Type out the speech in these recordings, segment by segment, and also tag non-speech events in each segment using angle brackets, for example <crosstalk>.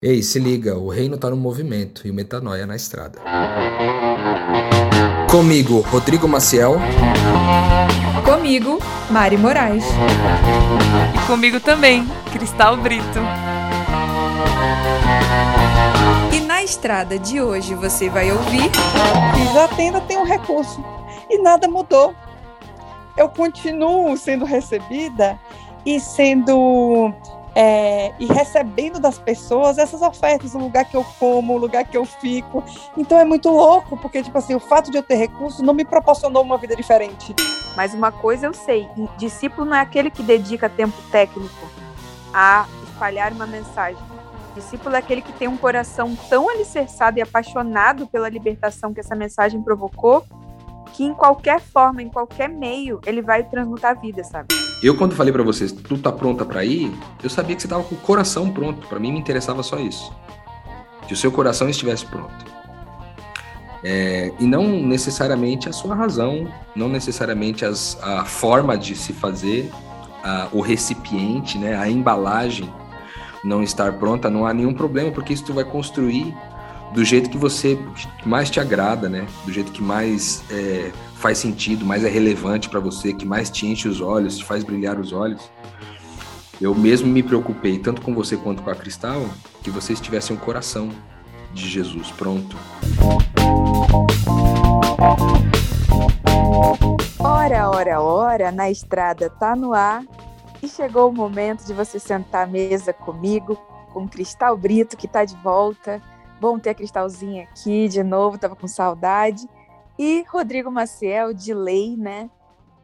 Ei, se liga, o reino tá no movimento e o metanoia na estrada. Comigo, Rodrigo Maciel. Comigo, Mari Moraes. E comigo também, Cristal Brito. E na estrada de hoje você vai ouvir. Fiz a tenda, tem um recurso. E nada mudou. Eu continuo sendo recebida e sendo é, e recebendo das pessoas essas ofertas, o lugar que eu como, o lugar que eu fico. Então é muito louco, porque tipo assim, o fato de eu ter recurso não me proporcionou uma vida diferente. Mas uma coisa eu sei, discípulo não é aquele que dedica tempo técnico a espalhar uma mensagem. Discípulo é aquele que tem um coração tão alicerçado e apaixonado pela libertação que essa mensagem provocou, que em qualquer forma, em qualquer meio, ele vai transmutar a vida, sabe? Eu, quando falei para vocês, tu tá pronta para ir, eu sabia que você tava com o coração pronto. Para mim, me interessava só isso. Que o seu coração estivesse pronto. É, e não necessariamente a sua razão, não necessariamente as, a forma de se fazer, a, o recipiente, né, a embalagem não estar pronta, não há nenhum problema, porque isso tu vai construir do jeito que você mais te agrada, né? Do jeito que mais é, faz sentido, mais é relevante para você, que mais te enche os olhos, te faz brilhar os olhos. Eu mesmo me preocupei, tanto com você quanto com a Cristal, que vocês tivessem um coração de Jesus pronto. Ora, ora, ora, na estrada tá no ar e chegou o momento de você sentar à mesa comigo, com Cristal Brito, que tá de volta Bom ter a Cristalzinha aqui de novo, tava com saudade. E Rodrigo Maciel, de lei, né?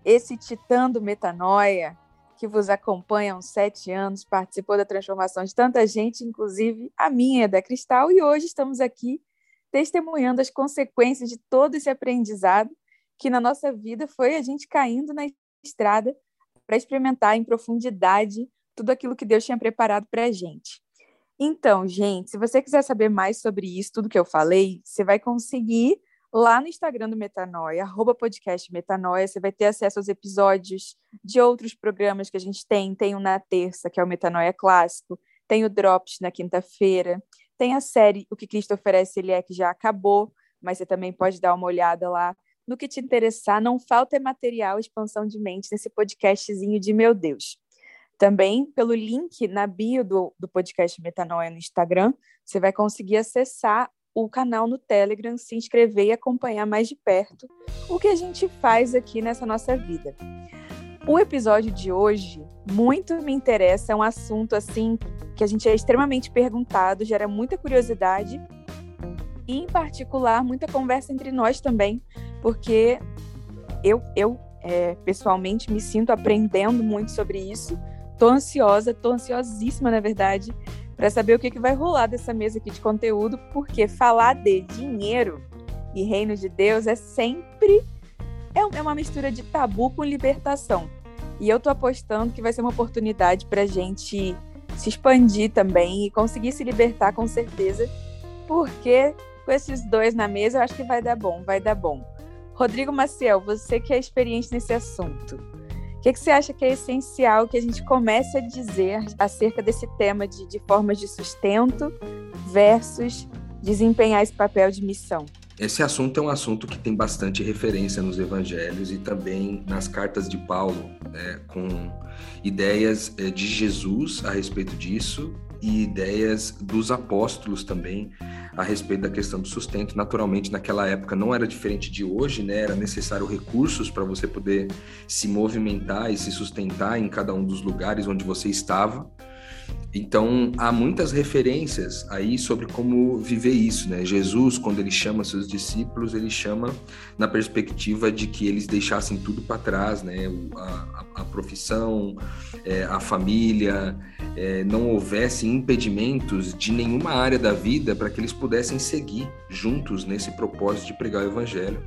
Esse titã do metanoia, que vos acompanha há uns sete anos, participou da transformação de tanta gente, inclusive a minha, da Cristal, e hoje estamos aqui testemunhando as consequências de todo esse aprendizado que na nossa vida foi a gente caindo na estrada para experimentar em profundidade tudo aquilo que Deus tinha preparado para a gente. Então, gente, se você quiser saber mais sobre isso, tudo que eu falei, você vai conseguir lá no Instagram do Metanoia, arroba podcast Metanoia, você vai ter acesso aos episódios de outros programas que a gente tem. Tem o na terça, que é o Metanoia Clássico, tem o Drops na quinta-feira, tem a série O que Cristo oferece, ele é que já acabou, mas você também pode dar uma olhada lá. No que te interessar, não falta material, expansão de mente nesse podcastzinho de meu Deus. Também pelo link na bio do, do podcast Metanoia no Instagram, você vai conseguir acessar o canal no Telegram, se inscrever e acompanhar mais de perto o que a gente faz aqui nessa nossa vida. O episódio de hoje muito me interessa, é um assunto assim que a gente é extremamente perguntado, gera muita curiosidade e, em particular, muita conversa entre nós também, porque eu, eu é, pessoalmente me sinto aprendendo muito sobre isso Tô ansiosa, tô ansiosíssima, na verdade, para saber o que, que vai rolar dessa mesa aqui de conteúdo, porque falar de dinheiro e reino de Deus é sempre é, é uma mistura de tabu com libertação. E eu tô apostando que vai ser uma oportunidade para gente se expandir também e conseguir se libertar com certeza, porque com esses dois na mesa eu acho que vai dar bom, vai dar bom. Rodrigo Maciel, você que é experiente nesse assunto, que, que você acha que é essencial que a gente comece a dizer acerca desse tema de, de formas de sustento versus desempenhar esse papel de missão? Esse assunto é um assunto que tem bastante referência nos evangelhos e também nas cartas de Paulo, né, com ideias eh, de Jesus a respeito disso e ideias dos apóstolos também a respeito da questão do sustento. Naturalmente, naquela época não era diferente de hoje, né? Era necessário recursos para você poder se movimentar e se sustentar em cada um dos lugares onde você estava. Então, há muitas referências aí sobre como viver isso, né? Jesus, quando ele chama seus discípulos, ele chama na perspectiva de que eles deixassem tudo para trás, né? A, a, a profissão, é, a família, é, não houvesse impedimentos de nenhuma área da vida para que eles pudessem seguir juntos nesse propósito de pregar o evangelho.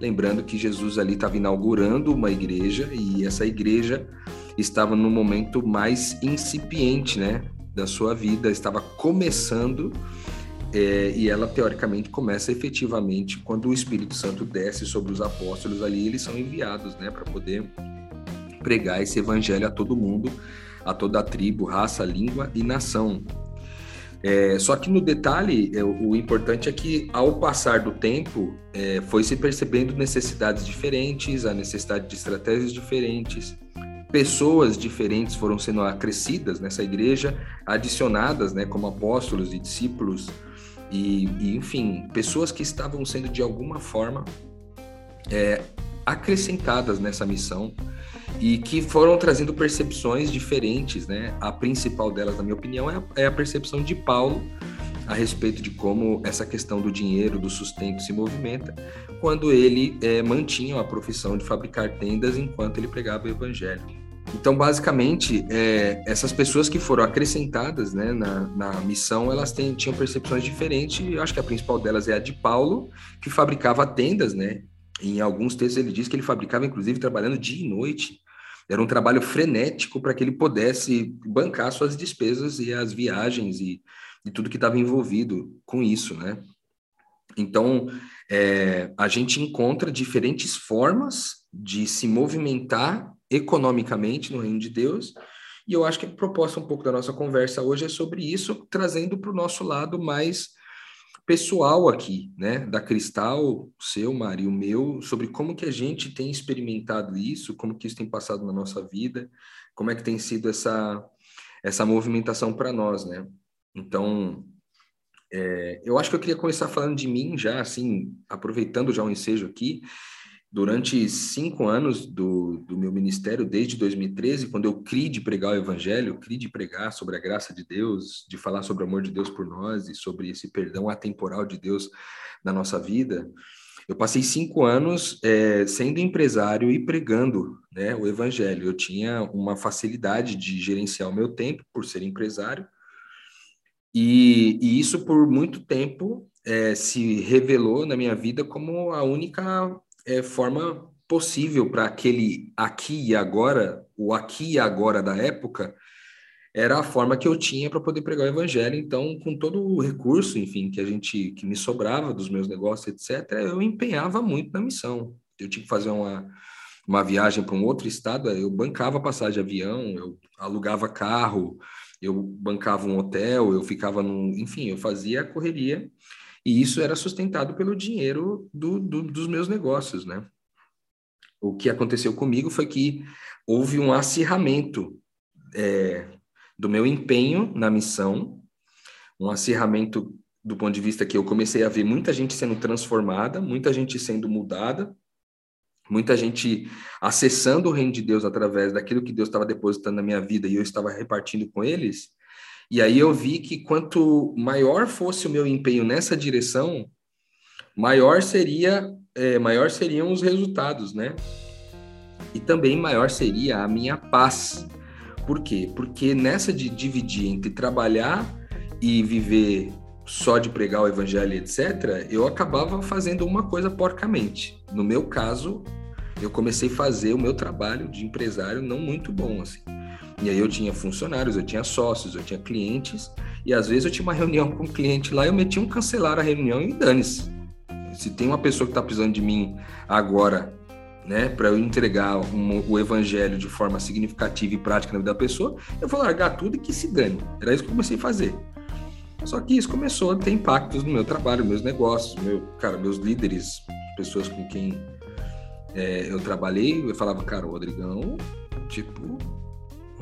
Lembrando que Jesus ali estava inaugurando uma igreja e essa igreja estava no momento mais incipiente, né, da sua vida, estava começando é, e ela teoricamente começa efetivamente quando o Espírito Santo desce sobre os apóstolos ali, eles são enviados, né, para poder pregar esse evangelho a todo mundo, a toda a tribo, raça, língua e nação. É, só que no detalhe, é, o importante é que ao passar do tempo, é, foi se percebendo necessidades diferentes, a necessidade de estratégias diferentes, pessoas diferentes foram sendo acrescidas nessa igreja, adicionadas, né, como apóstolos e discípulos, e, e enfim, pessoas que estavam sendo de alguma forma é, acrescentadas nessa missão e que foram trazendo percepções diferentes, né? A principal delas, na minha opinião, é a, é a percepção de Paulo a respeito de como essa questão do dinheiro, do sustento se movimenta, quando ele é, mantinha a profissão de fabricar tendas enquanto ele pregava o evangelho. Então, basicamente, é, essas pessoas que foram acrescentadas né, na, na missão, elas têm, tinham percepções diferentes. Eu acho que a principal delas é a de Paulo, que fabricava tendas, né? Em alguns textos ele diz que ele fabricava, inclusive, trabalhando dia e noite. Era um trabalho frenético para que ele pudesse bancar suas despesas e as viagens e, e tudo que estava envolvido com isso, né? Então, é, a gente encontra diferentes formas de se movimentar economicamente no reino de Deus, e eu acho que a proposta um pouco da nossa conversa hoje é sobre isso, trazendo para o nosso lado mais pessoal aqui, né, da Cristal, seu, Mari, o meu, sobre como que a gente tem experimentado isso, como que isso tem passado na nossa vida, como é que tem sido essa essa movimentação para nós, né? Então, é, eu acho que eu queria começar falando de mim já, assim, aproveitando já o um ensejo aqui, durante cinco anos do, do meu ministério, desde 2013, quando eu criei de pregar o evangelho, criei de pregar sobre a graça de Deus, de falar sobre o amor de Deus por nós e sobre esse perdão atemporal de Deus na nossa vida, eu passei cinco anos é, sendo empresário e pregando né, o evangelho. Eu tinha uma facilidade de gerenciar o meu tempo por ser empresário, e, e isso por muito tempo é, se revelou na minha vida como a única é, forma possível para aquele aqui e agora, o aqui e agora da época, era a forma que eu tinha para poder pregar o evangelho. Então, com todo o recurso, enfim, que a gente que me sobrava dos meus negócios, etc, eu empenhava muito na missão. Eu tinha que fazer uma uma viagem para um outro estado, eu bancava passagem de avião, eu alugava carro, eu bancava um hotel, eu ficava num, enfim, eu fazia a correria e isso era sustentado pelo dinheiro do, do, dos meus negócios, né? O que aconteceu comigo foi que houve um acirramento é, do meu empenho na missão, um acirramento do ponto de vista que eu comecei a ver muita gente sendo transformada, muita gente sendo mudada, muita gente acessando o reino de Deus através daquilo que Deus estava depositando na minha vida e eu estava repartindo com eles. E aí eu vi que quanto maior fosse o meu empenho nessa direção, maior seria, é, maior seriam os resultados, né? E também maior seria a minha paz. Por quê? Porque nessa de dividir entre trabalhar e viver só de pregar o evangelho, etc., eu acabava fazendo uma coisa porcamente. No meu caso, eu comecei a fazer o meu trabalho de empresário não muito bom, assim. E aí eu tinha funcionários, eu tinha sócios, eu tinha clientes, e às vezes eu tinha uma reunião com um cliente lá, eu metia um cancelar a reunião e dane-se. Se tem uma pessoa que está precisando de mim agora, né, para eu entregar um, o evangelho de forma significativa e prática na vida da pessoa, eu vou largar tudo e que se dane. Era isso que eu comecei a fazer. Só que isso começou a ter impactos no meu trabalho, meus negócios, meu, cara, meus líderes, pessoas com quem é, eu trabalhei, eu falava, cara, o Rodrigão, tipo,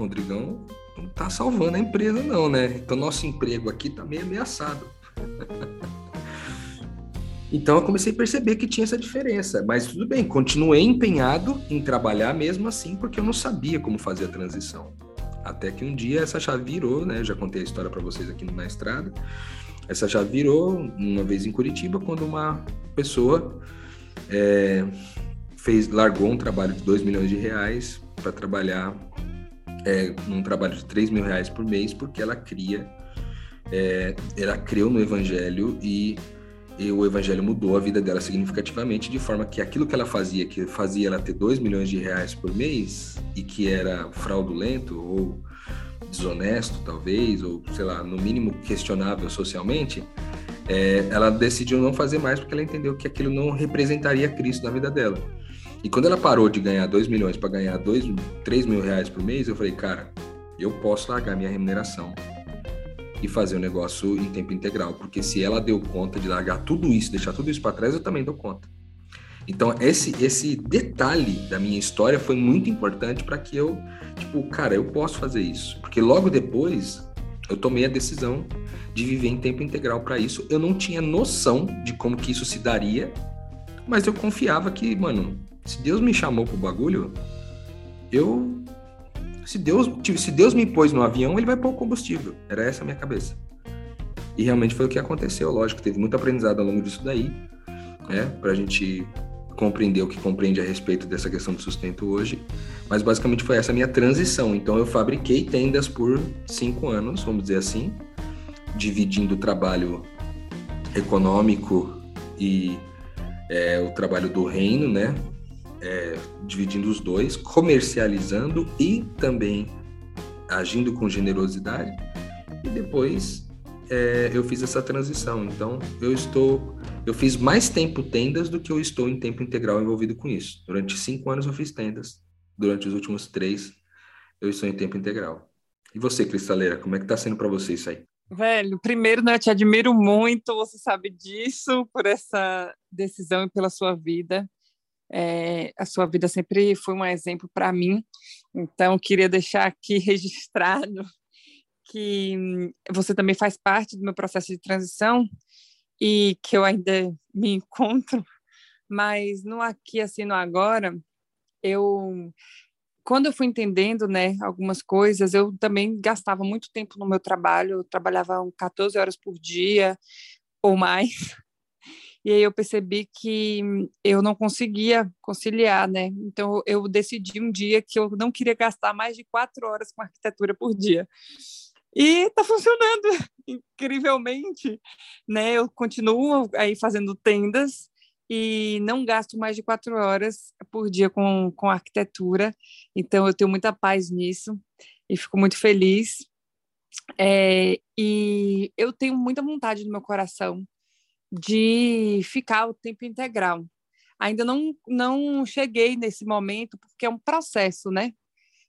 Rodrigão não tá salvando a empresa, não, né? Então, nosso emprego aqui tá meio ameaçado. <laughs> então, eu comecei a perceber que tinha essa diferença. Mas tudo bem, continuei empenhado em trabalhar mesmo assim, porque eu não sabia como fazer a transição. Até que um dia essa chave virou, né? Eu já contei a história para vocês aqui na estrada. Essa chave virou uma vez em Curitiba, quando uma pessoa é, fez, largou um trabalho de 2 milhões de reais para trabalhar é, num trabalho de 3 mil reais por mês, porque ela cria, é, ela creu no evangelho e, e, o evangelho mudou a vida dela significativamente, de forma que aquilo que ela fazia, que fazia ela ter 2 milhões de reais por mês, e que era fraudulento ou desonesto, talvez, ou sei lá, no mínimo questionável socialmente, é, ela decidiu não fazer mais porque ela entendeu que aquilo não representaria Cristo na vida dela. E quando ela parou de ganhar 2 milhões para ganhar 2, 3 mil reais por mês, eu falei, cara, eu posso largar minha remuneração e fazer o negócio em tempo integral, porque se ela deu conta de largar tudo isso, deixar tudo isso para trás, eu também dou conta. Então, esse, esse detalhe da minha história foi muito importante para que eu, tipo, cara, eu posso fazer isso. Porque logo depois eu tomei a decisão de viver em tempo integral para isso. Eu não tinha noção de como que isso se daria, mas eu confiava que, mano, se Deus me chamou pro bagulho, eu se Deus, se Deus me pôs no avião, ele vai pôr o combustível. Era essa a minha cabeça. E realmente foi o que aconteceu. Lógico, teve muito aprendizado ao longo disso daí, né? Pra gente compreender o que compreende a respeito dessa questão do sustento hoje. Mas basicamente foi essa minha transição. Então eu fabriquei tendas por cinco anos, vamos dizer assim, dividindo o trabalho econômico e é, o trabalho do reino, né? É, dividindo os dois, comercializando e também agindo com generosidade. E depois é, eu fiz essa transição. Então eu estou, eu fiz mais tempo tendas do que eu estou em tempo integral envolvido com isso. Durante cinco anos eu fiz tendas. Durante os últimos três eu estou em tempo integral. E você, Cristaleira, como é que está sendo para você isso aí? Velho, primeiro, né, eu te admiro muito, você sabe disso, por essa decisão e pela sua vida. É, a sua vida sempre foi um exemplo para mim, então queria deixar aqui <laughs> registrado que você também faz parte do meu processo de transição e que eu ainda me encontro, mas no aqui, assim, no agora, eu quando eu fui entendendo, né, algumas coisas, eu também gastava muito tempo no meu trabalho, eu trabalhava 14 horas por dia ou mais. E aí eu percebi que eu não conseguia conciliar, né? Então eu decidi um dia que eu não queria gastar mais de quatro horas com arquitetura por dia. E está funcionando <laughs> incrivelmente, né? Eu continuo aí fazendo tendas e não gasto mais de quatro horas por dia com, com arquitetura, então eu tenho muita paz nisso e fico muito feliz. É, e eu tenho muita vontade no meu coração de ficar o tempo integral. Ainda não, não cheguei nesse momento, porque é um processo, né?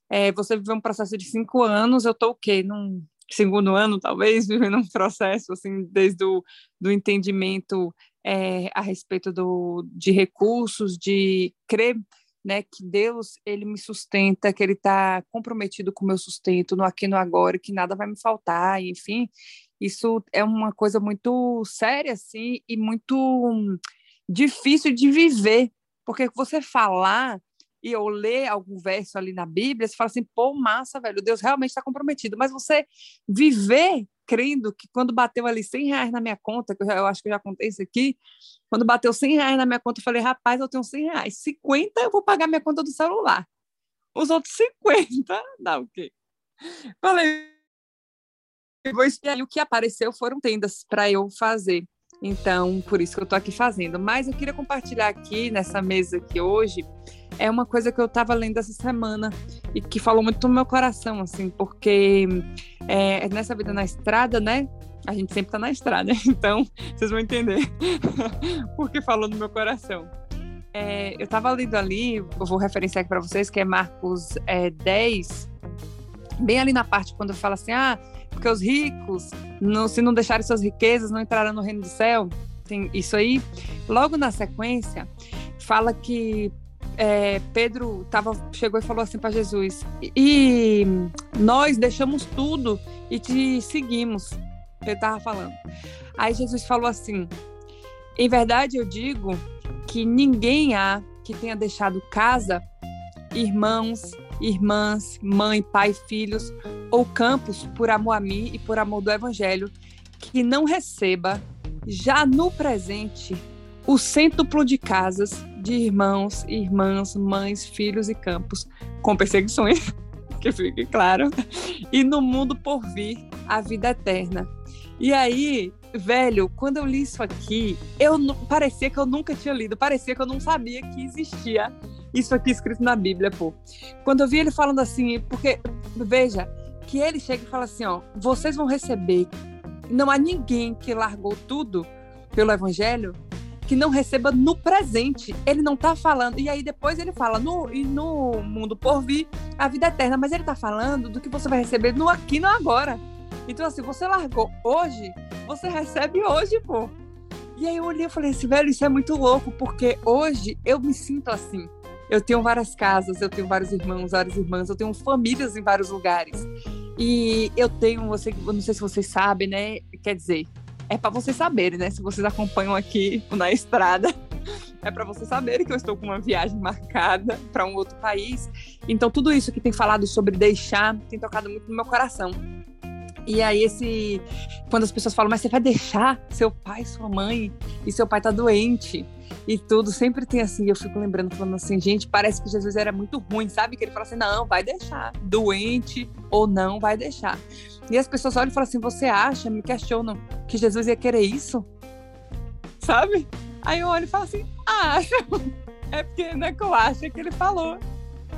É, você viveu um processo de cinco anos, eu estou o quê? Num segundo ano, talvez, <laughs> vivendo um processo, assim, desde o do entendimento é, a respeito do, de recursos, de crer né, que Deus ele me sustenta, que Ele está comprometido com o meu sustento no aqui no agora, que nada vai me faltar, enfim, isso é uma coisa muito séria assim e muito difícil de viver, porque você falar e eu ler algum verso ali na Bíblia, você fala assim, pô, massa, velho, Deus realmente está comprometido. Mas você viver crendo que quando bateu ali 100 reais na minha conta, que eu, já, eu acho que eu já contei isso aqui, quando bateu 100 reais na minha conta, eu falei, rapaz, eu tenho 100 reais, 50 eu vou pagar minha conta do celular. Os outros 50, <laughs> dá o quê? Falei, e aí o que apareceu foram tendas para eu fazer. Então, por isso que eu estou aqui fazendo. Mas eu queria compartilhar aqui nessa mesa aqui hoje é uma coisa que eu estava lendo essa semana e que falou muito no meu coração, assim, porque é, nessa vida na estrada, né? A gente sempre está na estrada, <laughs> então vocês vão entender <laughs> porque falou no meu coração. É, eu estava lendo ali, eu vou referenciar aqui para vocês, que é Marcos é, 10, bem ali na parte quando fala assim, ah, porque os ricos, não, se não deixarem suas riquezas, não entrarão no reino do céu. Tem isso aí. Logo na sequência, fala que é, Pedro tava, chegou e falou assim para Jesus: e nós deixamos tudo e te seguimos. Ele estava falando. Aí Jesus falou assim: em verdade eu digo que ninguém há que tenha deixado casa, irmãos, irmãs, mãe, pai, filhos ou campos por amor a mim e por amor do evangelho, que não receba já no presente o cêntuplo de casas, de irmãos, irmãs, mães, filhos e campos, com perseguições, <laughs> que fique claro, e no mundo por vir a vida eterna. E aí, velho, quando eu li isso aqui, eu parecia que eu nunca tinha lido, parecia que eu não sabia que existia isso aqui escrito na Bíblia, pô. Quando eu vi ele falando assim, porque veja, que ele chega e fala assim, ó, vocês vão receber. Não há ninguém que largou tudo pelo evangelho que não receba no presente. Ele não está falando. E aí depois ele fala no, e no mundo por vir a vida eterna. Mas ele está falando do que você vai receber no aqui no agora. Então, assim, você largou hoje, você recebe hoje, pô. E aí eu olhei e falei assim, velho, isso é muito louco, porque hoje eu me sinto assim. Eu tenho várias casas, eu tenho vários irmãos, várias irmãs, eu tenho famílias em vários lugares. E eu tenho, você, não sei se vocês sabem, né? Quer dizer, é para vocês saberem, né? Se vocês acompanham aqui <laughs> na estrada, <laughs> é para vocês saberem que eu estou com uma viagem marcada para um outro país. Então, tudo isso que tem falado sobre deixar tem tocado muito no meu coração. E aí, esse. Quando as pessoas falam, mas você vai deixar seu pai, sua mãe, e seu pai tá doente e tudo, sempre tem assim. Eu fico lembrando, falando assim, gente, parece que Jesus era muito ruim, sabe? Que ele fala assim, não, vai deixar. Doente ou não, vai deixar. E as pessoas olham e falam assim, você acha, me questionam, que Jesus ia querer isso? Sabe? Aí eu olho e falo assim, acho. <laughs> É porque não é que eu acho, é que ele falou.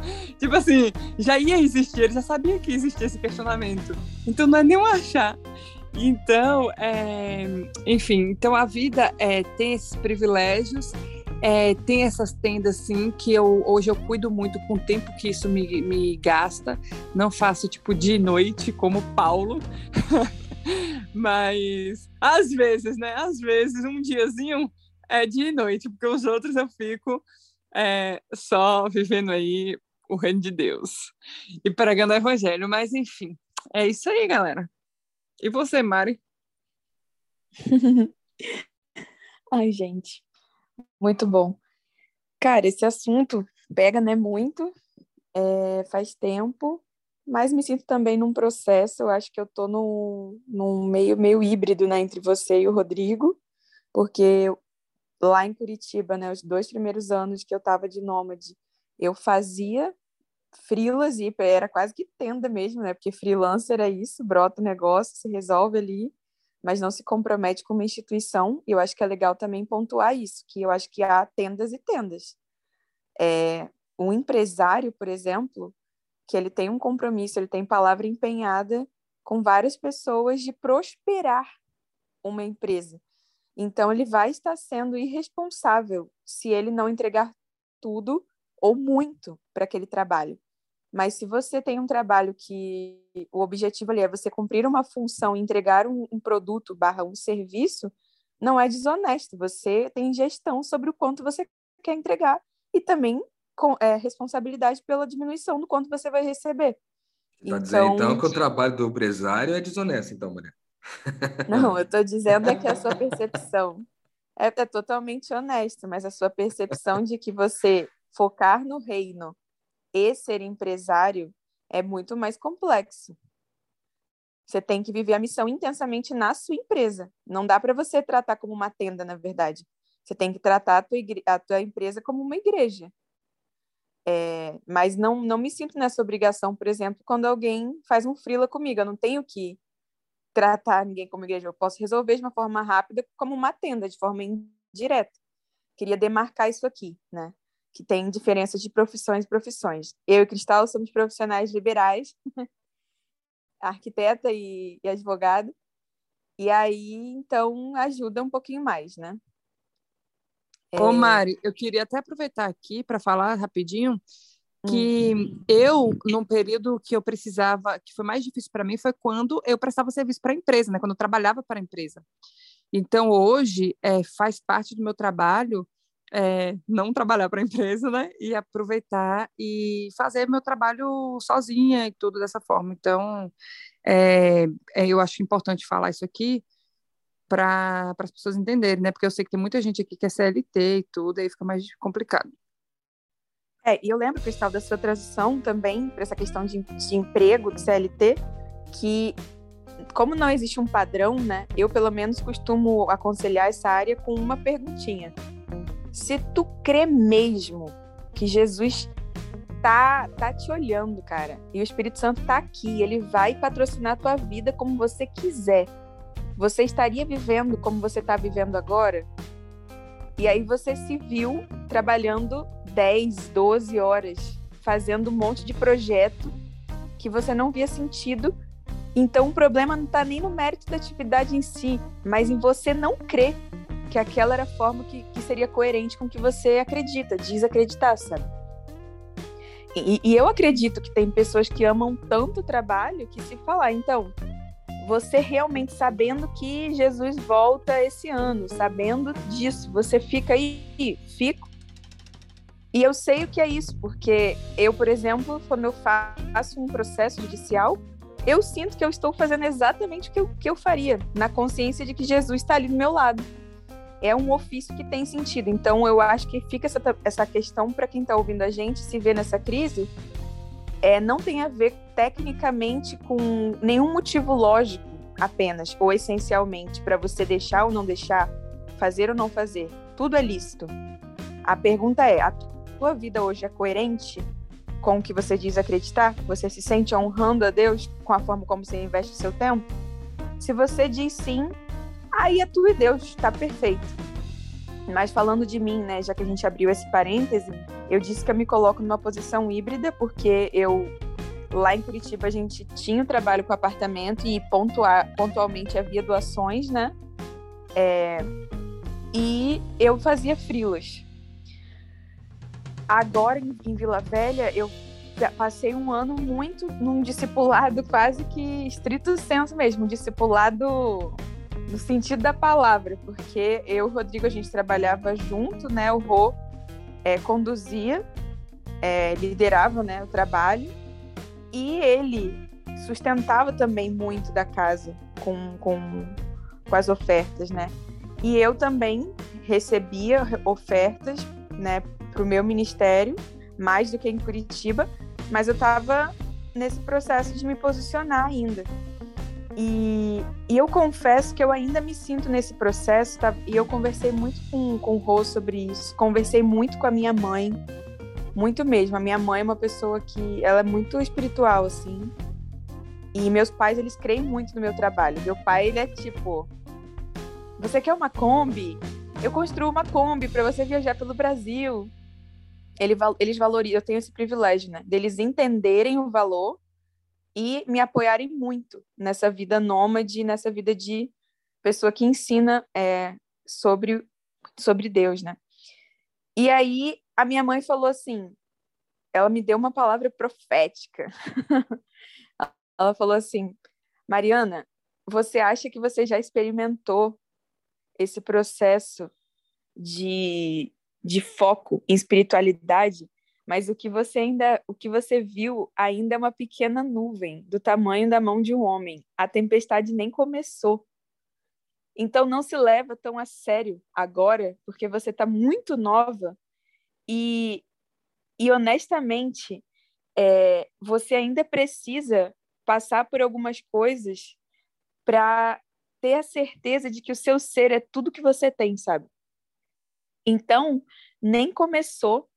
<laughs> Tipo assim, já ia existir, ele já sabia que existia esse questionamento. Então não é nem um achar. Então, é, enfim, então a vida é, tem esses privilégios, é, tem essas tendas sim que eu hoje eu cuido muito com o tempo que isso me, me gasta. Não faço tipo dia e noite como Paulo. <laughs> Mas às vezes, né? Às vezes um diazinho é dia e noite, porque os outros eu fico é, só vivendo aí o reino de Deus e pregando o evangelho. Mas, enfim, é isso aí, galera. E você, Mari? <laughs> Ai, gente, muito bom. Cara, esse assunto pega, né, muito, é, faz tempo, mas me sinto também num processo, eu acho que eu tô num, num meio, meio híbrido, né, entre você e o Rodrigo, porque lá em Curitiba, né, os dois primeiros anos que eu tava de nômade, eu fazia frilas e era quase que tenda mesmo, né? Porque freelancer é isso, brota o negócio, se resolve ali, mas não se compromete com uma instituição. E eu acho que é legal também pontuar isso, que eu acho que há tendas e tendas. É, um empresário, por exemplo, que ele tem um compromisso, ele tem palavra empenhada com várias pessoas de prosperar uma empresa. Então ele vai estar sendo irresponsável se ele não entregar tudo ou muito para aquele trabalho. Mas se você tem um trabalho que o objetivo ali é você cumprir uma função, entregar um, um produto barra um serviço, não é desonesto. Você tem gestão sobre o quanto você quer entregar e também com é, responsabilidade pela diminuição do quanto você vai receber. Está então, dizendo então que o trabalho do empresário é desonesto, então, Maria? <laughs> Não, eu estou dizendo é que a sua percepção é, é totalmente honesta, mas a sua percepção de que você focar no reino e ser empresário é muito mais complexo. Você tem que viver a missão intensamente na sua empresa. Não dá para você tratar como uma tenda, na verdade. Você tem que tratar a tua, a tua empresa como uma igreja. É, mas não, não me sinto nessa obrigação, por exemplo, quando alguém faz um frila comigo. Eu não tenho que tratar ninguém como igreja. Eu posso resolver de uma forma rápida, como uma tenda, de forma indireta. Queria demarcar isso aqui, né? Que tem diferenças de profissões e profissões. Eu e Cristal somos profissionais liberais, <laughs> arquiteta e, e advogado, e aí, então, ajuda um pouquinho mais, né? Ô, é... Mari, eu queria até aproveitar aqui para falar rapidinho que hum. eu, num período que eu precisava, que foi mais difícil para mim, foi quando eu prestava serviço para a empresa, né? Quando eu trabalhava para a empresa. Então, hoje, é, faz parte do meu trabalho é, não trabalhar para a empresa, né? E aproveitar e fazer meu trabalho sozinha e tudo dessa forma. Então, é, eu acho importante falar isso aqui para as pessoas entenderem, né? Porque eu sei que tem muita gente aqui que é CLT e tudo, aí fica mais complicado. É, e eu lembro, Cristal, da sua transição também para essa questão de, de emprego, de CLT, que como não existe um padrão, né? Eu pelo menos costumo aconselhar essa área com uma perguntinha se tu crê mesmo que Jesus tá, tá te olhando, cara, e o Espírito Santo tá aqui, ele vai patrocinar a tua vida como você quiser. Você estaria vivendo como você está vivendo agora? E aí você se viu trabalhando 10, 12 horas, fazendo um monte de projeto que você não via sentido. Então o problema não está nem no mérito da atividade em si, mas em você não crer que aquela era a forma que, que seria coerente com o que você acredita, diz acreditar, sabe? E, e, eu acredito que tem pessoas que amam tanto o trabalho que se falar, então, você realmente sabendo que Jesus volta esse ano, sabendo disso, você fica aí, fico. E eu sei o que é isso, porque eu, por exemplo, quando eu faço um processo judicial, eu sinto que eu estou fazendo exatamente o que eu, que eu faria, na consciência de que Jesus está ali do meu lado. É um ofício que tem sentido. Então, eu acho que fica essa, essa questão para quem está ouvindo a gente se ver nessa crise. É, não tem a ver tecnicamente com nenhum motivo lógico apenas, ou essencialmente, para você deixar ou não deixar, fazer ou não fazer. Tudo é lícito. A pergunta é: a tua vida hoje é coerente com o que você diz acreditar? Você se sente honrando a Deus com a forma como você investe o seu tempo? Se você diz sim, aí é tu e Deus, está perfeito. Mas falando de mim, né, já que a gente abriu esse parêntese, eu disse que eu me coloco numa posição híbrida, porque eu lá em Curitiba a gente tinha o trabalho com apartamento e pontuar, pontualmente havia doações, né? É, e eu fazia frilas. Agora em Vila Velha eu passei um ano muito num discipulado quase que estrito senso mesmo, um discipulado no sentido da palavra, porque eu e o Rodrigo a gente trabalhava junto, né? O Rô é, conduzia, é, liderava né, o trabalho e ele sustentava também muito da casa com, com, com as ofertas, né? E eu também recebia ofertas, né, para o meu ministério, mais do que em Curitiba, mas eu estava nesse processo de me posicionar ainda. E, e, eu confesso que eu ainda me sinto nesse processo, tá? e eu conversei muito com, com o Rô sobre isso, conversei muito com a minha mãe, muito mesmo. A minha mãe é uma pessoa que ela é muito espiritual, assim. E meus pais, eles creem muito no meu trabalho. Meu pai, ele é tipo: Você quer uma Kombi? Eu construo uma Kombi para você viajar pelo Brasil. Ele, eles valorizam, eu tenho esse privilégio, né? Deles entenderem o valor e me apoiarem muito nessa vida nômade, nessa vida de pessoa que ensina é, sobre, sobre Deus, né? E aí a minha mãe falou assim, ela me deu uma palavra profética. <laughs> ela falou assim, Mariana, você acha que você já experimentou esse processo de, de foco em espiritualidade, mas o que você ainda, o que você viu ainda é uma pequena nuvem do tamanho da mão de um homem. A tempestade nem começou. Então não se leva tão a sério agora, porque você está muito nova e, e honestamente, é, você ainda precisa passar por algumas coisas para ter a certeza de que o seu ser é tudo que você tem, sabe? Então, nem começou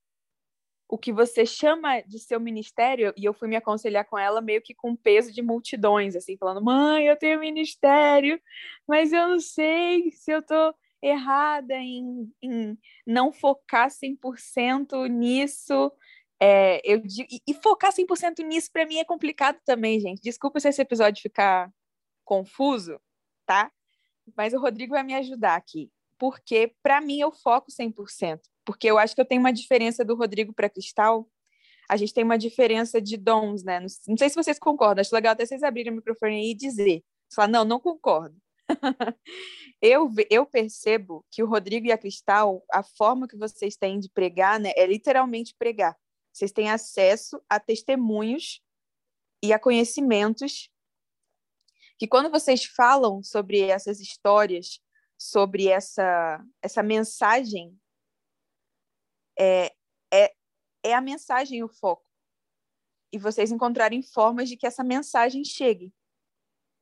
o que você chama de seu ministério, e eu fui me aconselhar com ela meio que com peso de multidões, assim, falando: mãe, eu tenho ministério, mas eu não sei se eu tô errada em, em não focar 100% nisso. É, eu, e, e focar 100% nisso para mim é complicado também, gente. Desculpa se esse episódio ficar confuso, tá? Mas o Rodrigo vai me ajudar aqui. Porque, para mim, eu foco 100%. Porque eu acho que eu tenho uma diferença do Rodrigo para Cristal. A gente tem uma diferença de dons, né? Não, não sei se vocês concordam. Acho legal até vocês abrirem o microfone aí e dizer. Falar, não, não concordo. <laughs> eu, eu percebo que o Rodrigo e a Cristal, a forma que vocês têm de pregar, né, é literalmente pregar. Vocês têm acesso a testemunhos e a conhecimentos que quando vocês falam sobre essas histórias, sobre essa, essa mensagem, é, é, é a mensagem o foco. E vocês encontrarem formas de que essa mensagem chegue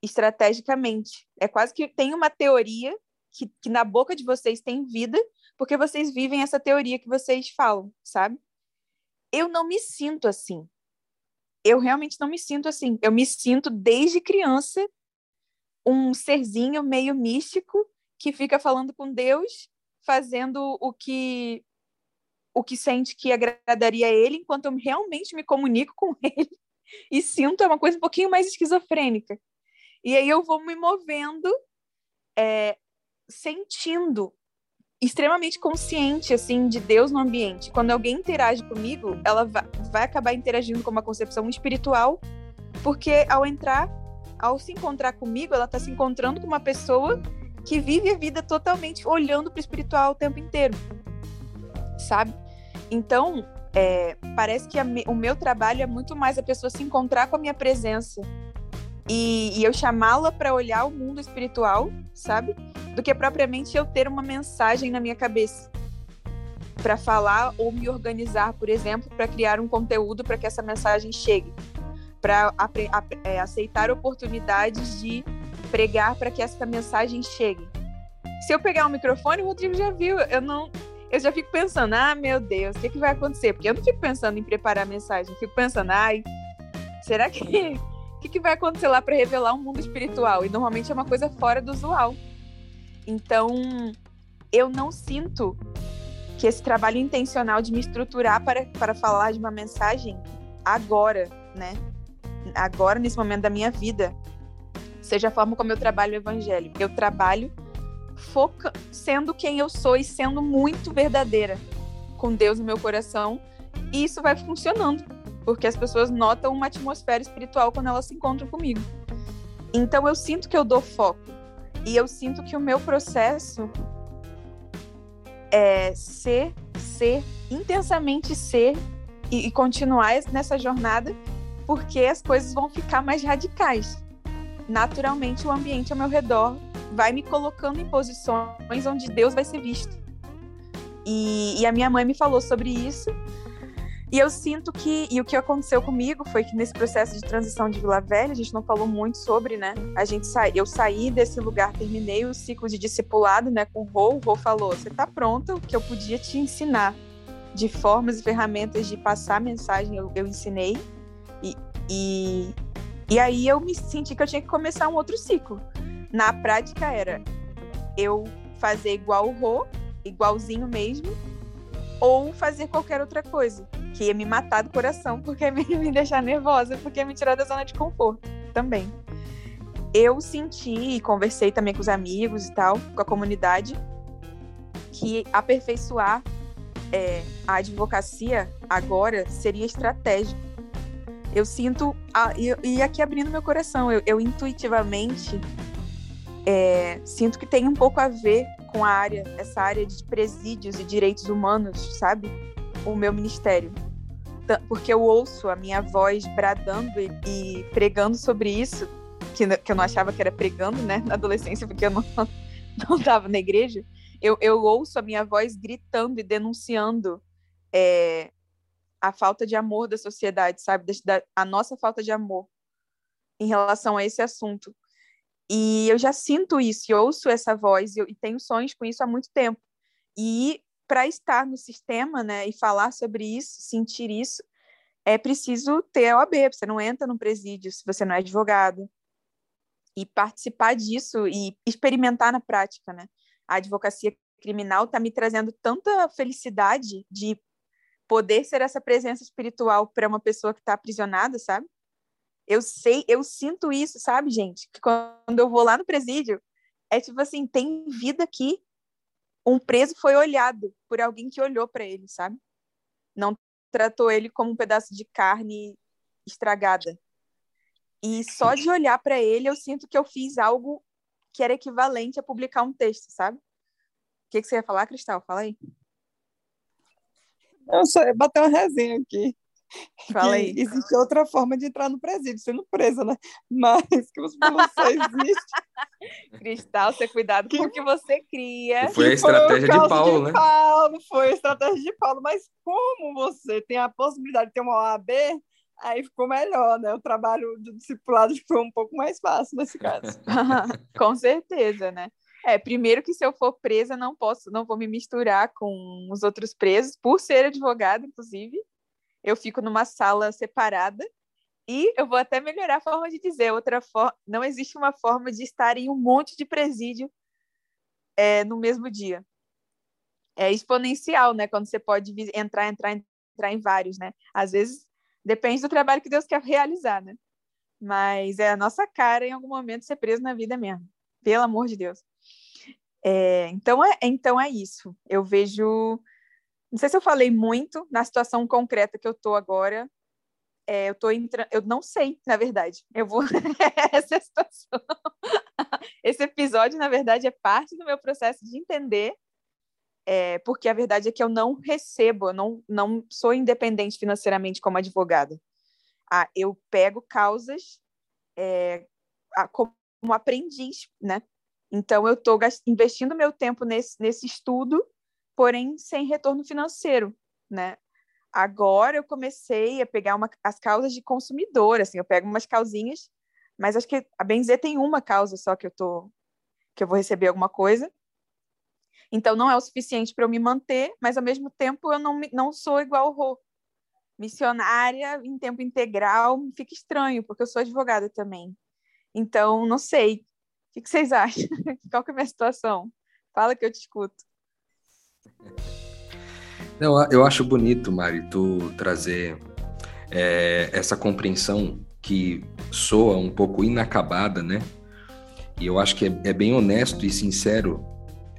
estrategicamente. É quase que tem uma teoria que, que na boca de vocês tem vida, porque vocês vivem essa teoria que vocês falam, sabe? Eu não me sinto assim. Eu realmente não me sinto assim. Eu me sinto desde criança um serzinho meio místico que fica falando com Deus, fazendo o que o que sente que agradaria a ele, enquanto eu realmente me comunico com <laughs> ele e sinto é uma coisa um pouquinho mais esquizofrênica. E aí eu vou me movendo, é, sentindo, extremamente consciente, assim, de Deus no ambiente. Quando alguém interage comigo, ela vai, acabar interagindo com uma concepção espiritual, porque ao entrar ao se encontrar comigo, ela está se encontrando com uma pessoa que vive a vida totalmente olhando para o espiritual o tempo inteiro, sabe? Então, é, parece que me, o meu trabalho é muito mais a pessoa se encontrar com a minha presença e, e eu chamá-la para olhar o mundo espiritual, sabe? Do que propriamente eu ter uma mensagem na minha cabeça para falar ou me organizar, por exemplo, para criar um conteúdo para que essa mensagem chegue, para é, aceitar oportunidades de pregar para que essa mensagem chegue. Se eu pegar um microfone, o Rodrigo já viu, eu não, eu já fico pensando, ah, meu Deus, o que, que vai acontecer? Porque eu não fico pensando em preparar a mensagem, eu fico pensando, ai, será que o <laughs> que, que vai acontecer lá para revelar um mundo espiritual? E normalmente é uma coisa fora do usual. Então, eu não sinto que esse trabalho intencional de me estruturar para, para falar de uma mensagem agora, né? Agora, nesse momento da minha vida, seja a forma como eu trabalho o evangelho. Eu trabalho foca sendo quem eu sou e sendo muito verdadeira com Deus no meu coração, e isso vai funcionando, porque as pessoas notam uma atmosfera espiritual quando elas se encontram comigo. Então eu sinto que eu dou foco. E eu sinto que o meu processo é ser, ser, intensamente ser e, e continuar nessa jornada, porque as coisas vão ficar mais radicais. Naturalmente, o ambiente ao meu redor vai me colocando em posições onde Deus vai ser visto. E, e, a minha mãe me falou sobre isso. E eu sinto que, e o que aconteceu comigo foi que nesse processo de transição de Vila Velha, a gente não falou muito sobre, né? A gente sa... Eu saí desse lugar, terminei o ciclo de discipulado, né, com o Rô. O Rô falou: você tá pronta, o que eu podia te ensinar de formas e ferramentas de passar mensagem, eu, eu ensinei. E, e, e aí eu me senti que eu tinha que começar um outro ciclo. Na prática era eu fazer igual o Rô, igualzinho mesmo, ou fazer qualquer outra coisa que ia me matar do coração, porque ia <laughs> me deixar nervosa, porque ia me tirar da zona de conforto também. Eu senti e conversei também com os amigos e tal, com a comunidade, que aperfeiçoar é, a advocacia agora seria estratégico. Eu sinto, e, e aqui abrindo meu coração, eu, eu intuitivamente é, sinto que tem um pouco a ver com a área, essa área de presídios e direitos humanos, sabe? O meu ministério porque eu ouço a minha voz bradando e, e pregando sobre isso, que, que, eu não achava que era pregando, né, na adolescência, porque eu não, <laughs> não estava na igreja. Eu, eu ouço a minha voz gritando e denunciando é, a falta de amor da sociedade, sabe? Da, a nossa falta de amor em relação a esse assunto. E eu já sinto isso, e ouço essa voz, e, eu, e tenho sonhos com isso há muito tempo. E para estar no sistema, né, e falar sobre isso, sentir isso, é preciso ter a OAB, você não entra no presídio se você não é advogado. E participar disso e experimentar na prática, né? A advocacia criminal está me trazendo tanta felicidade de poder ser essa presença espiritual para uma pessoa que está aprisionada, sabe? Eu sei, eu sinto isso, sabe, gente? Que quando eu vou lá no presídio, é tipo assim, tem vida aqui um preso foi olhado por alguém que olhou para ele, sabe? Não tratou ele como um pedaço de carne estragada. E só de olhar para ele, eu sinto que eu fiz algo que era equivalente a publicar um texto, sabe? O que, que você ia falar, Cristal? Fala aí. Eu só ia bater uma resenha aqui. <laughs> Fala aí. Existe outra forma de entrar no presídio, sendo presa, né? Mas que você falou só existe. <laughs> Cristal, ser cuidado que... com o que você cria. Foi a estratégia foi de Paulo, de né? Paulo, foi a estratégia de Paulo. Mas como você tem a possibilidade de ter uma OAB, aí ficou melhor, né? O trabalho do discipulado ficou um pouco mais fácil nesse caso. <laughs> com certeza, né? É, primeiro que se eu for presa, não posso, não vou me misturar com os outros presos, por ser advogada, inclusive eu fico numa sala separada e eu vou até melhorar a forma de dizer. Outra forma, não existe uma forma de estar em um monte de presídio é, no mesmo dia. É exponencial, né? Quando você pode entrar, entrar, entrar em vários, né? Às vezes depende do trabalho que Deus quer realizar, né? Mas é a nossa cara em algum momento ser preso na vida mesmo. Pelo amor de Deus. É, então, é, então é isso. Eu vejo não sei se eu falei muito na situação concreta que eu estou agora, é, eu tô entrando, eu não sei, na verdade. Eu vou <laughs> essa é situação. Esse episódio, na verdade, é parte do meu processo de entender, é, porque a verdade é que eu não recebo, eu não, não sou independente financeiramente como advogada. Ah, eu pego causas é, como aprendiz, né? Então, eu estou investindo meu tempo nesse, nesse estudo, porém sem retorno financeiro, né? Agora eu comecei a pegar uma, as causas de consumidor, assim, eu pego umas causinhas, mas acho que a Benzer tem uma causa só que eu tô que eu vou receber alguma coisa. Então não é o suficiente para eu me manter, mas ao mesmo tempo eu não, não sou igual o Rô. Missionária em tempo integral fica estranho, porque eu sou advogada também. Então, não sei. O que vocês <laughs> acham? Qual que é a minha situação? Fala que eu te escuto. Eu, acho bonito, Mari, tu trazer é, essa compreensão que soa um pouco inacabada, né? E eu acho que é, é bem honesto e sincero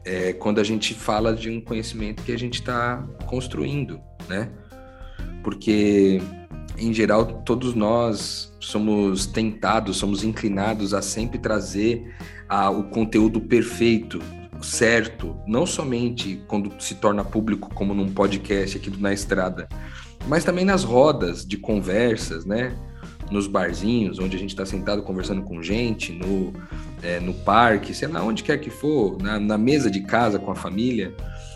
é, quando a gente fala de um conhecimento que a gente está construindo, né? Porque, em geral, todos nós somos tentados, somos inclinados a sempre trazer a, o conteúdo perfeito, certo, não somente quando se torna público, como num podcast aqui do Na Estrada, mas também nas rodas de conversas, né? Nos barzinhos, onde a gente está sentado conversando com gente, no, é, no parque, sei lá, onde quer que for, na, na mesa de casa com a família.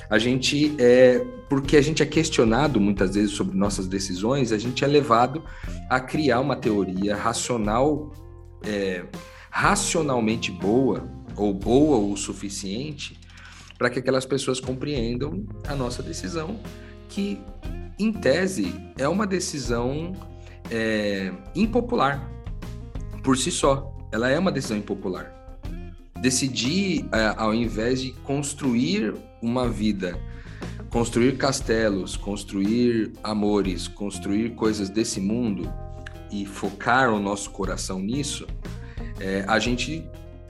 A gente é, porque a gente é questionado muitas vezes sobre nossas decisões, a gente é levado a criar uma teoria racional, é, racionalmente boa, ou boa o suficiente para que aquelas pessoas compreendam a nossa decisão, que em tese é uma decisão é, impopular por si só. Ela é uma decisão impopular. Decidir, é, ao invés de construir uma vida, construir castelos, construir amores, construir coisas desse mundo e focar o nosso coração nisso, é, a gente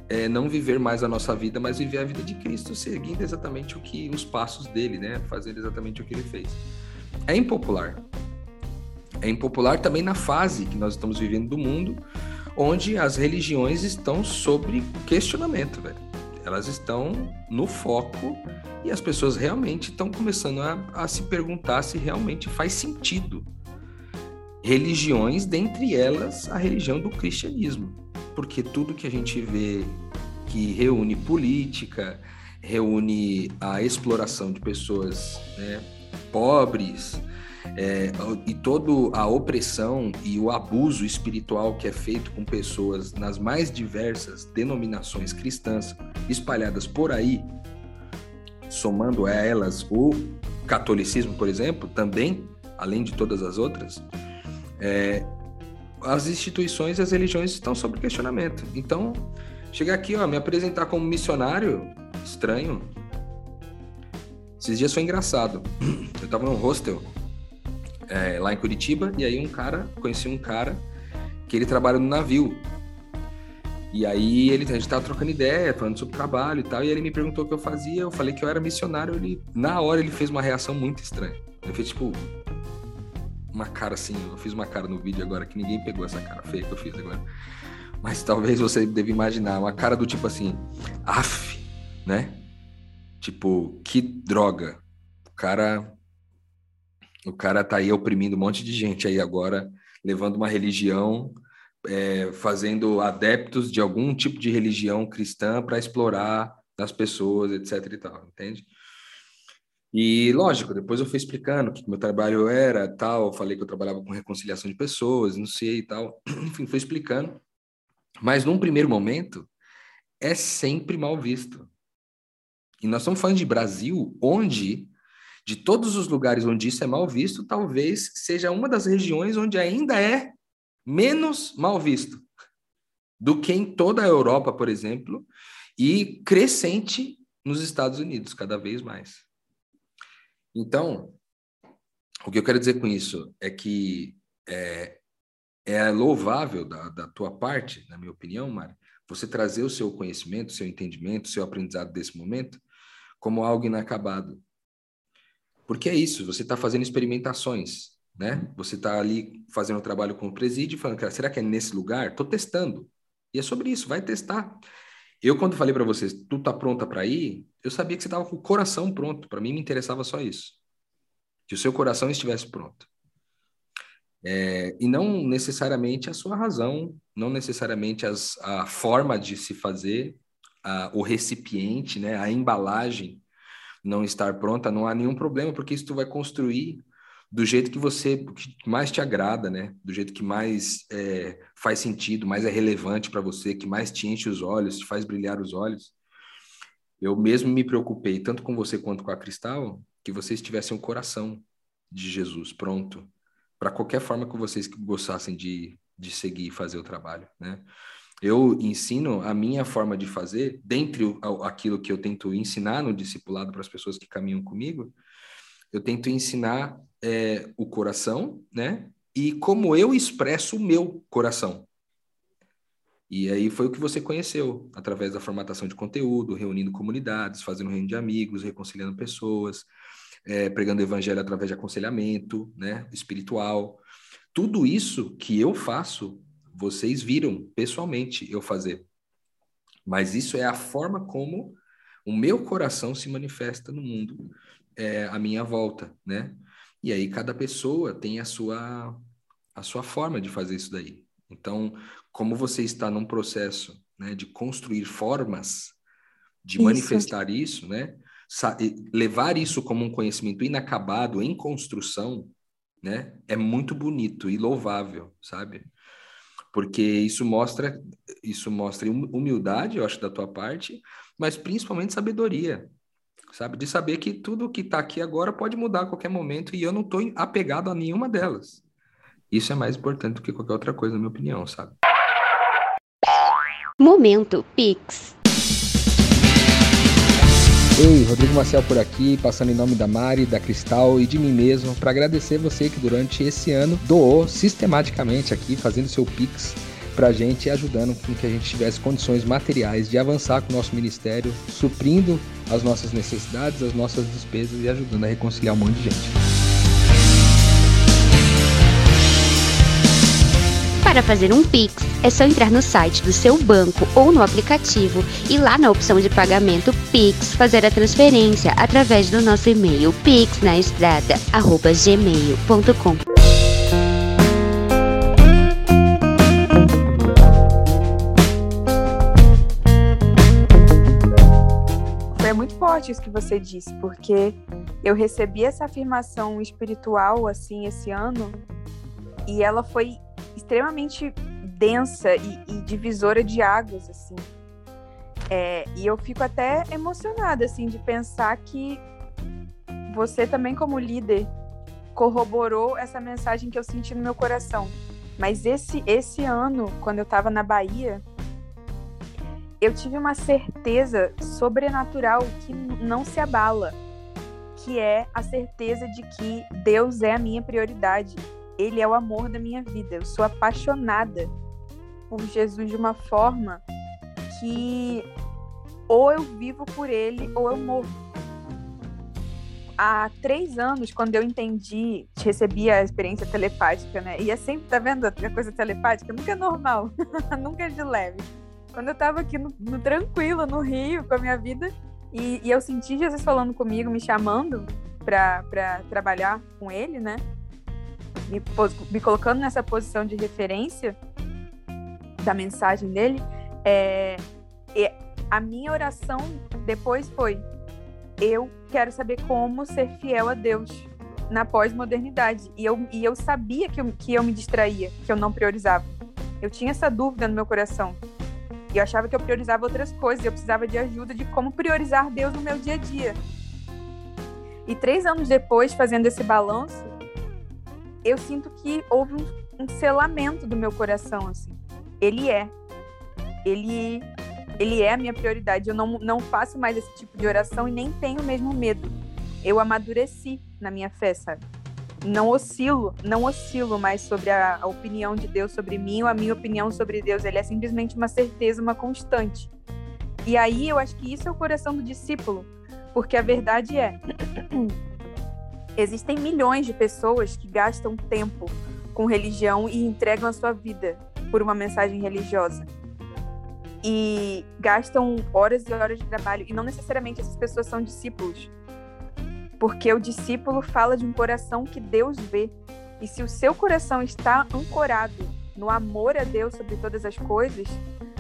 é, não viver mais a nossa vida, mas viver a vida de Cristo, seguindo exatamente o que os passos dele, né? Fazendo exatamente o que ele fez. É impopular. É impopular também na fase que nós estamos vivendo do mundo, onde as religiões estão sobre questionamento, velho. Elas estão no foco e as pessoas realmente estão começando a, a se perguntar se realmente faz sentido religiões, dentre elas a religião do cristianismo porque tudo que a gente vê que reúne política, reúne a exploração de pessoas né, pobres é, e toda a opressão e o abuso espiritual que é feito com pessoas nas mais diversas denominações cristãs espalhadas por aí, somando a elas o catolicismo, por exemplo, também, além de todas as outras, é, as instituições e as religiões estão sob questionamento. Então, chegar aqui, ó, me apresentar como missionário, estranho. Esses dias foi engraçado. <clears throat> Eu tava num hostel é, lá em Curitiba e aí um cara, conheci um cara que ele trabalha no navio. E aí ele, a gente tava trocando ideia, falando sobre trabalho e tal, e ele me perguntou o que eu fazia, eu falei que eu era missionário, ele na hora ele fez uma reação muito estranha. Ele fez tipo, uma cara assim, eu fiz uma cara no vídeo agora que ninguém pegou essa cara feia que eu fiz agora. Mas talvez você deve imaginar uma cara do tipo assim, af, né? Tipo, que droga. O cara o cara tá aí oprimindo um monte de gente aí agora, levando uma religião, é, fazendo adeptos de algum tipo de religião cristã para explorar as pessoas, etc e tal, entende? E, lógico, depois eu fui explicando o que meu trabalho era, tal, falei que eu trabalhava com reconciliação de pessoas, não sei e tal. <clears throat> Enfim, fui explicando. Mas num primeiro momento, é sempre mal visto. E nós estamos falando de Brasil, onde, de todos os lugares onde isso é mal visto, talvez seja uma das regiões onde ainda é menos mal visto do que em toda a Europa, por exemplo, e crescente nos Estados Unidos, cada vez mais. Então, o que eu quero dizer com isso é que é, é louvável da, da tua parte, na minha opinião, Mari, você trazer o seu conhecimento, seu entendimento, seu aprendizado desse momento como algo inacabado. Porque é isso, você está fazendo experimentações. né? Você está ali fazendo um trabalho com o presídio, falando, será que é nesse lugar? Tô testando. E é sobre isso, vai testar. Eu, quando falei para vocês, tu tá pronta para ir, eu sabia que você tava com o coração pronto. Para mim, me interessava só isso. Que o seu coração estivesse pronto. É, e não necessariamente a sua razão, não necessariamente as, a forma de se fazer, a, o recipiente, né, a embalagem não estar pronta, não há nenhum problema, porque isso tu vai construir do jeito que você que mais te agrada, né? Do jeito que mais é, faz sentido, mais é relevante para você, que mais te enche os olhos, te faz brilhar os olhos. Eu mesmo me preocupei tanto com você quanto com a Cristal que vocês tivessem o um coração de Jesus pronto para qualquer forma que vocês gostassem de, de seguir e fazer o trabalho, né? Eu ensino a minha forma de fazer, dentre aquilo que eu tento ensinar no discipulado para as pessoas que caminham comigo, eu tento ensinar é, o coração, né? E como eu expresso o meu coração. E aí foi o que você conheceu, através da formatação de conteúdo, reunindo comunidades, fazendo reunião de amigos, reconciliando pessoas, é, pregando o evangelho através de aconselhamento, né? Espiritual. Tudo isso que eu faço, vocês viram pessoalmente eu fazer. Mas isso é a forma como o meu coração se manifesta no mundo é, à minha volta, né? E aí cada pessoa tem a sua a sua forma de fazer isso daí. Então, como você está num processo né, de construir formas de isso. manifestar isso, né? levar isso como um conhecimento inacabado em construção, né? É muito bonito e louvável, sabe? Porque isso mostra isso mostra humildade, eu acho, da tua parte, mas principalmente sabedoria, sabe? De saber que tudo que está aqui agora pode mudar a qualquer momento e eu não estou apegado a nenhuma delas. Isso é mais importante do que qualquer outra coisa, na minha opinião, sabe? Momento Pix. Ei, Rodrigo Marcel por aqui, passando em nome da Mari, da Cristal e de mim mesmo, para agradecer você que durante esse ano doou sistematicamente aqui, fazendo seu Pix para a gente ajudando com que a gente tivesse condições materiais de avançar com o nosso ministério, suprindo as nossas necessidades, as nossas despesas e ajudando a reconciliar um monte de gente. Para fazer um Pix, é só entrar no site do seu banco ou no aplicativo e lá na opção de pagamento Pix fazer a transferência através do nosso e-mail pixnaestrada@gmail.com. forte isso que você disse, porque eu recebi essa afirmação espiritual assim esse ano e ela foi extremamente densa e, e divisora de águas assim. É, e eu fico até emocionada assim de pensar que você também como líder corroborou essa mensagem que eu senti no meu coração. Mas esse esse ano, quando eu estava na Bahia, eu tive uma certeza sobrenatural que não se abala, que é a certeza de que Deus é a minha prioridade. Ele é o amor da minha vida. Eu sou apaixonada por Jesus de uma forma que ou eu vivo por ele ou eu morro. Há três anos, quando eu entendi, recebi a experiência telepática, né? E é sempre, tá vendo a coisa telepática? Nunca é normal, <laughs> nunca é de leve quando eu tava aqui no, no tranquilo, no Rio, com a minha vida, e, e eu senti Jesus falando comigo, me chamando para trabalhar com ele, né? Me, me colocando nessa posição de referência da mensagem dele, é, é, a minha oração depois foi: eu quero saber como ser fiel a Deus na pós-modernidade. E eu, e eu sabia que eu, que eu me distraía, que eu não priorizava. Eu tinha essa dúvida no meu coração. E eu achava que eu priorizava outras coisas, eu precisava de ajuda de como priorizar Deus no meu dia a dia. E três anos depois, fazendo esse balanço, eu sinto que houve um, um selamento do meu coração, assim. Ele é. Ele, ele é a minha prioridade. Eu não, não faço mais esse tipo de oração e nem tenho mesmo medo. Eu amadureci na minha fé, sabe? Não oscilo, não oscilo mais sobre a, a, opinião de Deus sobre mim ou a minha opinião sobre Deus. Ele é simplesmente uma certeza, uma constante. E aí eu acho que isso é o coração do discípulo, porque a verdade é <clears throat> Existem milhões de pessoas que gastam tempo com religião e entregam a sua vida por uma mensagem religiosa. E gastam horas e horas de trabalho. E não necessariamente essas pessoas são discípulos. Porque o discípulo fala de um coração que Deus vê. E se o seu coração está ancorado no amor a Deus sobre todas as coisas,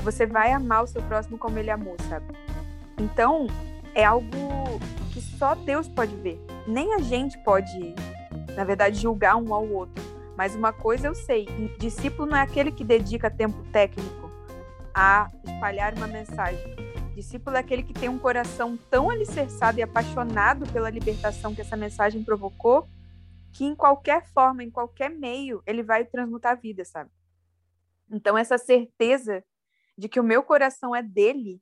você vai amar o seu próximo como ele amou, sabe? Então, é algo que só Deus pode ver. Nem a gente pode, na verdade, julgar um ao outro. Mas uma coisa eu sei: discípulo não é aquele que dedica tempo técnico a espalhar uma mensagem. Discípulo é aquele que tem um coração tão alicerçado e apaixonado pela libertação que essa mensagem provocou, que em qualquer forma, em qualquer meio, ele vai transmutar a vida, sabe? Então, essa certeza de que o meu coração é dele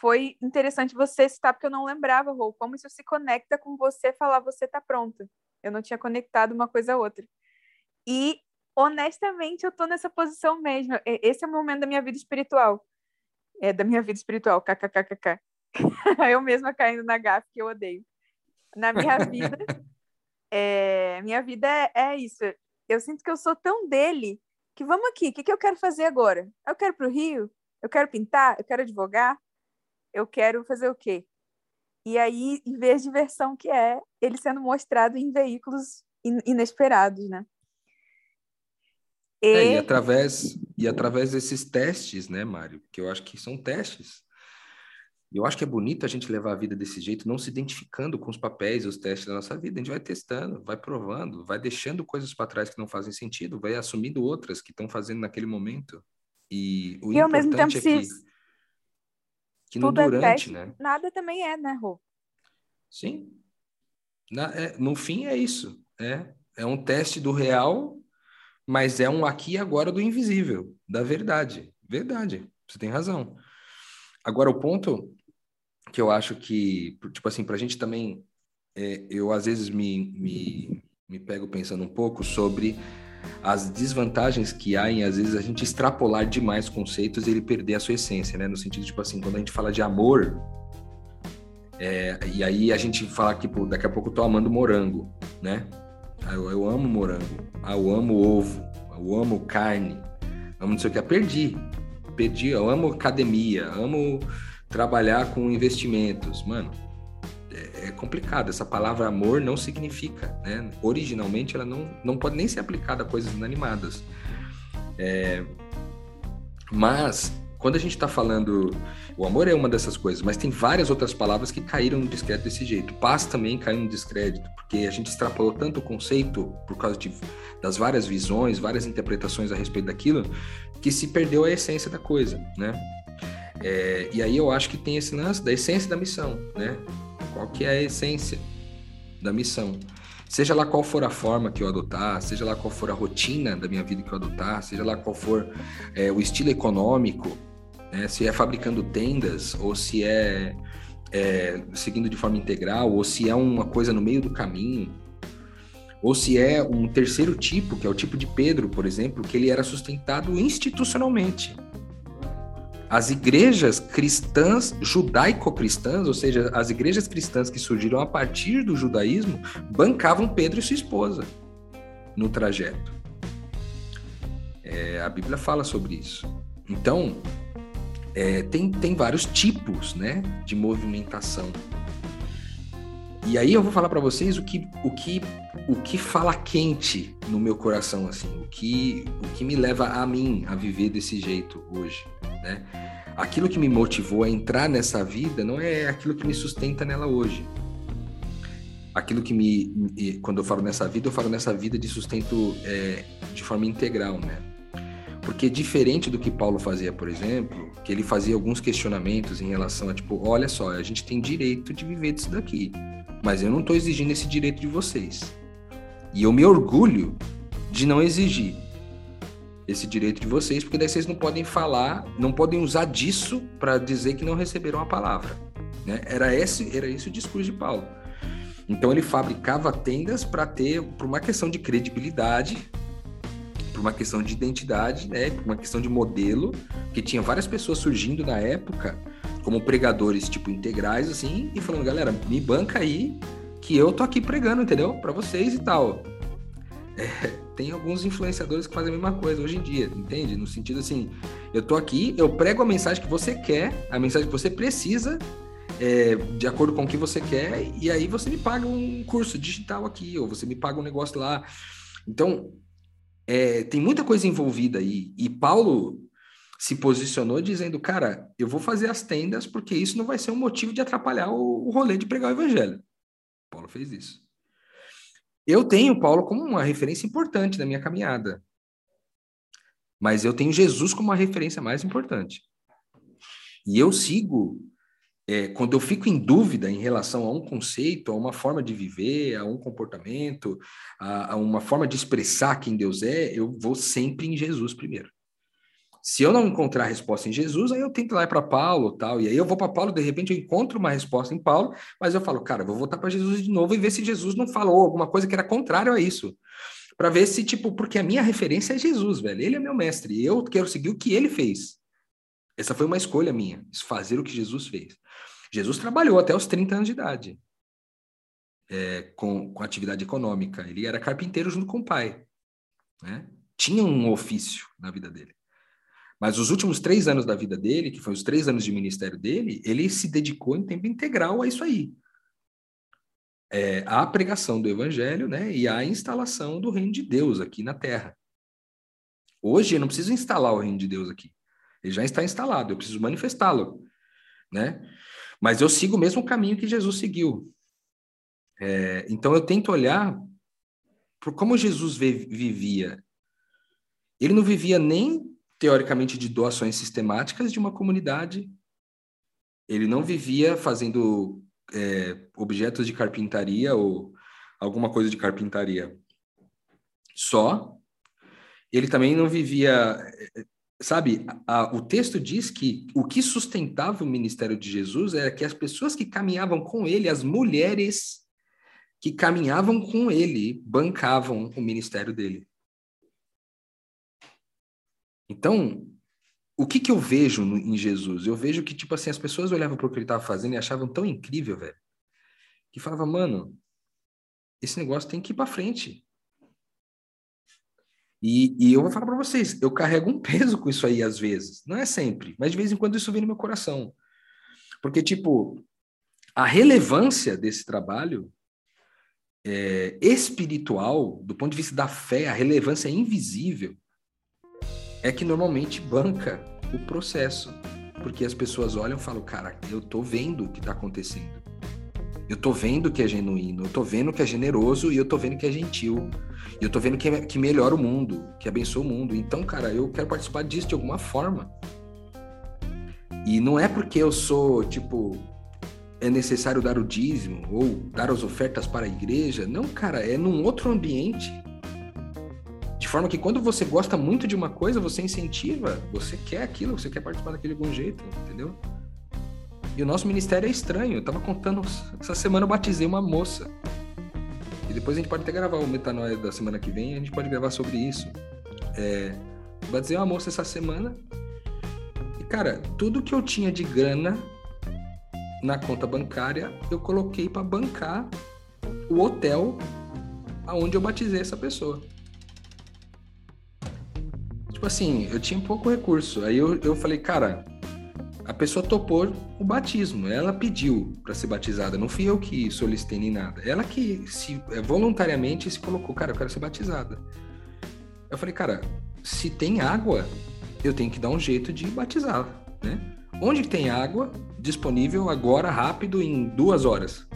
foi interessante você citar, porque eu não lembrava, Rô, como isso se conecta com você falar você tá pronta. Eu não tinha conectado uma coisa a outra. E, honestamente, eu tô nessa posição mesmo. Esse é o momento da minha vida espiritual. É, da minha vida espiritual, kkkk. <laughs> eu mesma caindo na gafe que eu odeio. Na minha vida, <laughs> é, minha vida é, é, isso. Eu sinto que eu sou tão dele que vamos aqui, o que, que eu quero fazer agora? Eu quero para o Rio? Eu quero pintar? Eu quero advogar? eu quero fazer o quê? E aí, em vez de versão que é ele sendo mostrado em veículos in inesperados, né? E... É, e através e através desses testes, né, Mário? Que eu acho que são testes. Eu acho que é bonito a gente levar a vida desse jeito, não se identificando com os papéis, os testes da nossa vida. A gente vai testando, vai provando, vai deixando coisas para trás que não fazem sentido, vai assumindo outras que estão fazendo naquele momento. E o e ao mesmo tempo, é que... que no é durante, é teste, né? Nada também é, né, Rô? Sim. Na, é, no fim é isso. É, é um teste do real, mas é um aqui e agora do invisível, da verdade. Verdade. Você tem razão. Agora, o ponto que eu acho que, tipo assim, para a gente também, é, eu às vezes me, me, me pego pensando um pouco sobre as desvantagens que há em, às vezes, a gente extrapolar demais conceitos e ele perder a sua essência, né? No sentido, tipo assim, quando a gente fala de amor, é, e aí a gente fala que, pô, daqui a pouco eu tô amando morango, né? Ah, eu, eu amo morango, ah, eu amo ovo, eu amo carne, amo não sei o que, perdi, perdi, eu amo academia, amo trabalhar com investimentos, mano, é complicado. Essa palavra amor não significa, né? Originalmente ela não, não pode nem ser aplicada a coisas inanimadas. É, mas quando a gente está falando, o amor é uma dessas coisas, mas tem várias outras palavras que caíram no descrédito desse jeito. Paz também caiu no descrédito, porque a gente extrapolou tanto o conceito por causa de, das várias visões, várias interpretações a respeito daquilo, que se perdeu a essência da coisa, né? É, e aí eu acho que tem esse lance da essência da missão, né? Qual que é a essência da missão? Seja lá qual for a forma que eu adotar, seja lá qual for a rotina da minha vida que eu adotar, seja lá qual for é, o estilo econômico, né? se é fabricando tendas ou se é, é seguindo de forma integral ou se é uma coisa no meio do caminho, ou se é um terceiro tipo, que é o tipo de Pedro, por exemplo, que ele era sustentado institucionalmente as igrejas cristãs, judaico-cristãs, ou seja, as igrejas cristãs que surgiram a partir do judaísmo, bancavam Pedro e sua esposa no trajeto. É, a Bíblia fala sobre isso. Então, é, tem, tem vários tipos né, de movimentação. E aí eu vou falar para vocês o que, o, que, o que fala quente no meu coração, assim, o que, o que me leva a mim a viver desse jeito hoje, né? aquilo que me motivou a entrar nessa vida não é aquilo que me sustenta nela hoje. Aquilo que me, quando eu falo nessa vida, eu falo nessa vida de sustento é, de forma integral, né? Porque diferente do que Paulo fazia, por exemplo, que ele fazia alguns questionamentos em relação a tipo, olha só, a gente tem direito de viver disso daqui, mas eu não estou exigindo esse direito de vocês. E eu me orgulho de não exigir esse direito de vocês, porque daí vocês não podem falar, não podem usar disso para dizer que não receberam a palavra. Né? Era esse, era esse o discurso de Paulo. Então ele fabricava tendas para ter, por uma questão de credibilidade, uma questão de identidade, né? uma questão de modelo, que tinha várias pessoas surgindo na época como pregadores tipo integrais assim e falando, galera, me banca aí que eu tô aqui pregando, entendeu? Para vocês e tal. <laughs> É, tem alguns influenciadores que fazem a mesma coisa hoje em dia, entende? No sentido assim, eu tô aqui, eu prego a mensagem que você quer, a mensagem que você precisa, é, de acordo com o que você quer, e aí você me paga um curso digital aqui, ou você me paga um negócio lá. Então, é, tem muita coisa envolvida aí. E Paulo se posicionou dizendo, cara, eu vou fazer as tendas porque isso não vai ser um motivo de atrapalhar o, o rolê de pregar o evangelho. Paulo fez isso. Eu tenho Paulo como uma referência importante na minha caminhada. Mas eu tenho Jesus como uma referência mais importante. E eu sigo, é, quando eu fico em dúvida em relação a um conceito, a uma forma de viver, a um comportamento, a, a uma forma de expressar quem Deus é, eu vou sempre em Jesus primeiro. Se eu não encontrar a resposta em Jesus, aí eu tento lá para Paulo tal. E aí eu vou para Paulo, de repente eu encontro uma resposta em Paulo, mas eu falo, cara, vou voltar para Jesus de novo e ver se Jesus não falou alguma coisa que era contrário a isso. Para ver se, tipo, porque a minha referência é Jesus, velho. Ele é meu mestre. E eu quero seguir o que ele fez. Essa foi uma escolha minha, fazer o que Jesus fez. Jesus trabalhou até os 30 anos de idade. É, com, com atividade econômica. Ele era carpinteiro junto com o pai. Né? Tinha um ofício na vida dele. Mas os últimos três anos da vida dele, que foram os três anos de ministério dele, ele se dedicou em tempo integral a isso aí. É, à pregação do evangelho né, e à instalação do reino de Deus aqui na terra. Hoje eu não preciso instalar o reino de Deus aqui. Ele já está instalado, eu preciso manifestá-lo. Né? Mas eu sigo o mesmo caminho que Jesus seguiu. É, então eu tento olhar por como Jesus vivia. Ele não vivia nem teoricamente, de doações sistemáticas de uma comunidade. Ele não vivia fazendo é, objetos de carpintaria ou alguma coisa de carpintaria só. Ele também não vivia. Sabe, a, o texto diz que o que sustentava o ministério de Jesus era que as pessoas que caminhavam com ele, as mulheres que caminhavam com ele, bancavam o ministério dele. Então, o que que eu vejo no, em Jesus? Eu vejo que, tipo assim, as pessoas olhavam para o que ele estava fazendo e achavam tão incrível, velho, que falava, mano, esse negócio tem que ir para frente. E, e, eu vou falar para vocês, eu carrego um peso com isso aí às vezes. Não é sempre, mas de vez em quando isso vem no meu coração. Porque, tipo, a relevância desse trabalho é, espiritual, do ponto de vista da fé, a relevância invisível é que normalmente banca o processo. Porque as pessoas olham e falam, cara, eu tô vendo o que tá acontecendo. Eu tô vendo que é genuíno, eu tô vendo que é generoso e eu tô vendo que é gentil. E eu tô vendo que, é, que melhora o mundo, que abençoa o mundo. Então, cara, eu quero participar disso de alguma forma. E não é porque eu sou, tipo, é necessário dar o dízimo ou dar as ofertas para a igreja. Não, cara, é num outro ambiente de forma que quando você gosta muito de uma coisa, você incentiva, você quer aquilo, você quer participar daquele algum jeito, entendeu? E o nosso ministério é estranho. Eu tava contando, essa semana eu batizei uma moça. E depois a gente pode até gravar o Metanoia da semana que vem, a gente pode gravar sobre isso. É, batizei uma moça essa semana. E, cara, tudo que eu tinha de grana na conta bancária, eu coloquei para bancar o hotel aonde eu batizei essa pessoa tipo assim, eu tinha pouco recurso. Aí eu, eu falei, cara, a pessoa topou o batismo, ela pediu para ser batizada, não fui eu que solicitei nem nada. Ela que se é, voluntariamente se colocou, cara, eu quero ser batizada. Eu falei, cara, se tem água, eu tenho que dar um jeito de batizar, né? Onde tem água disponível agora, rápido, em duas horas?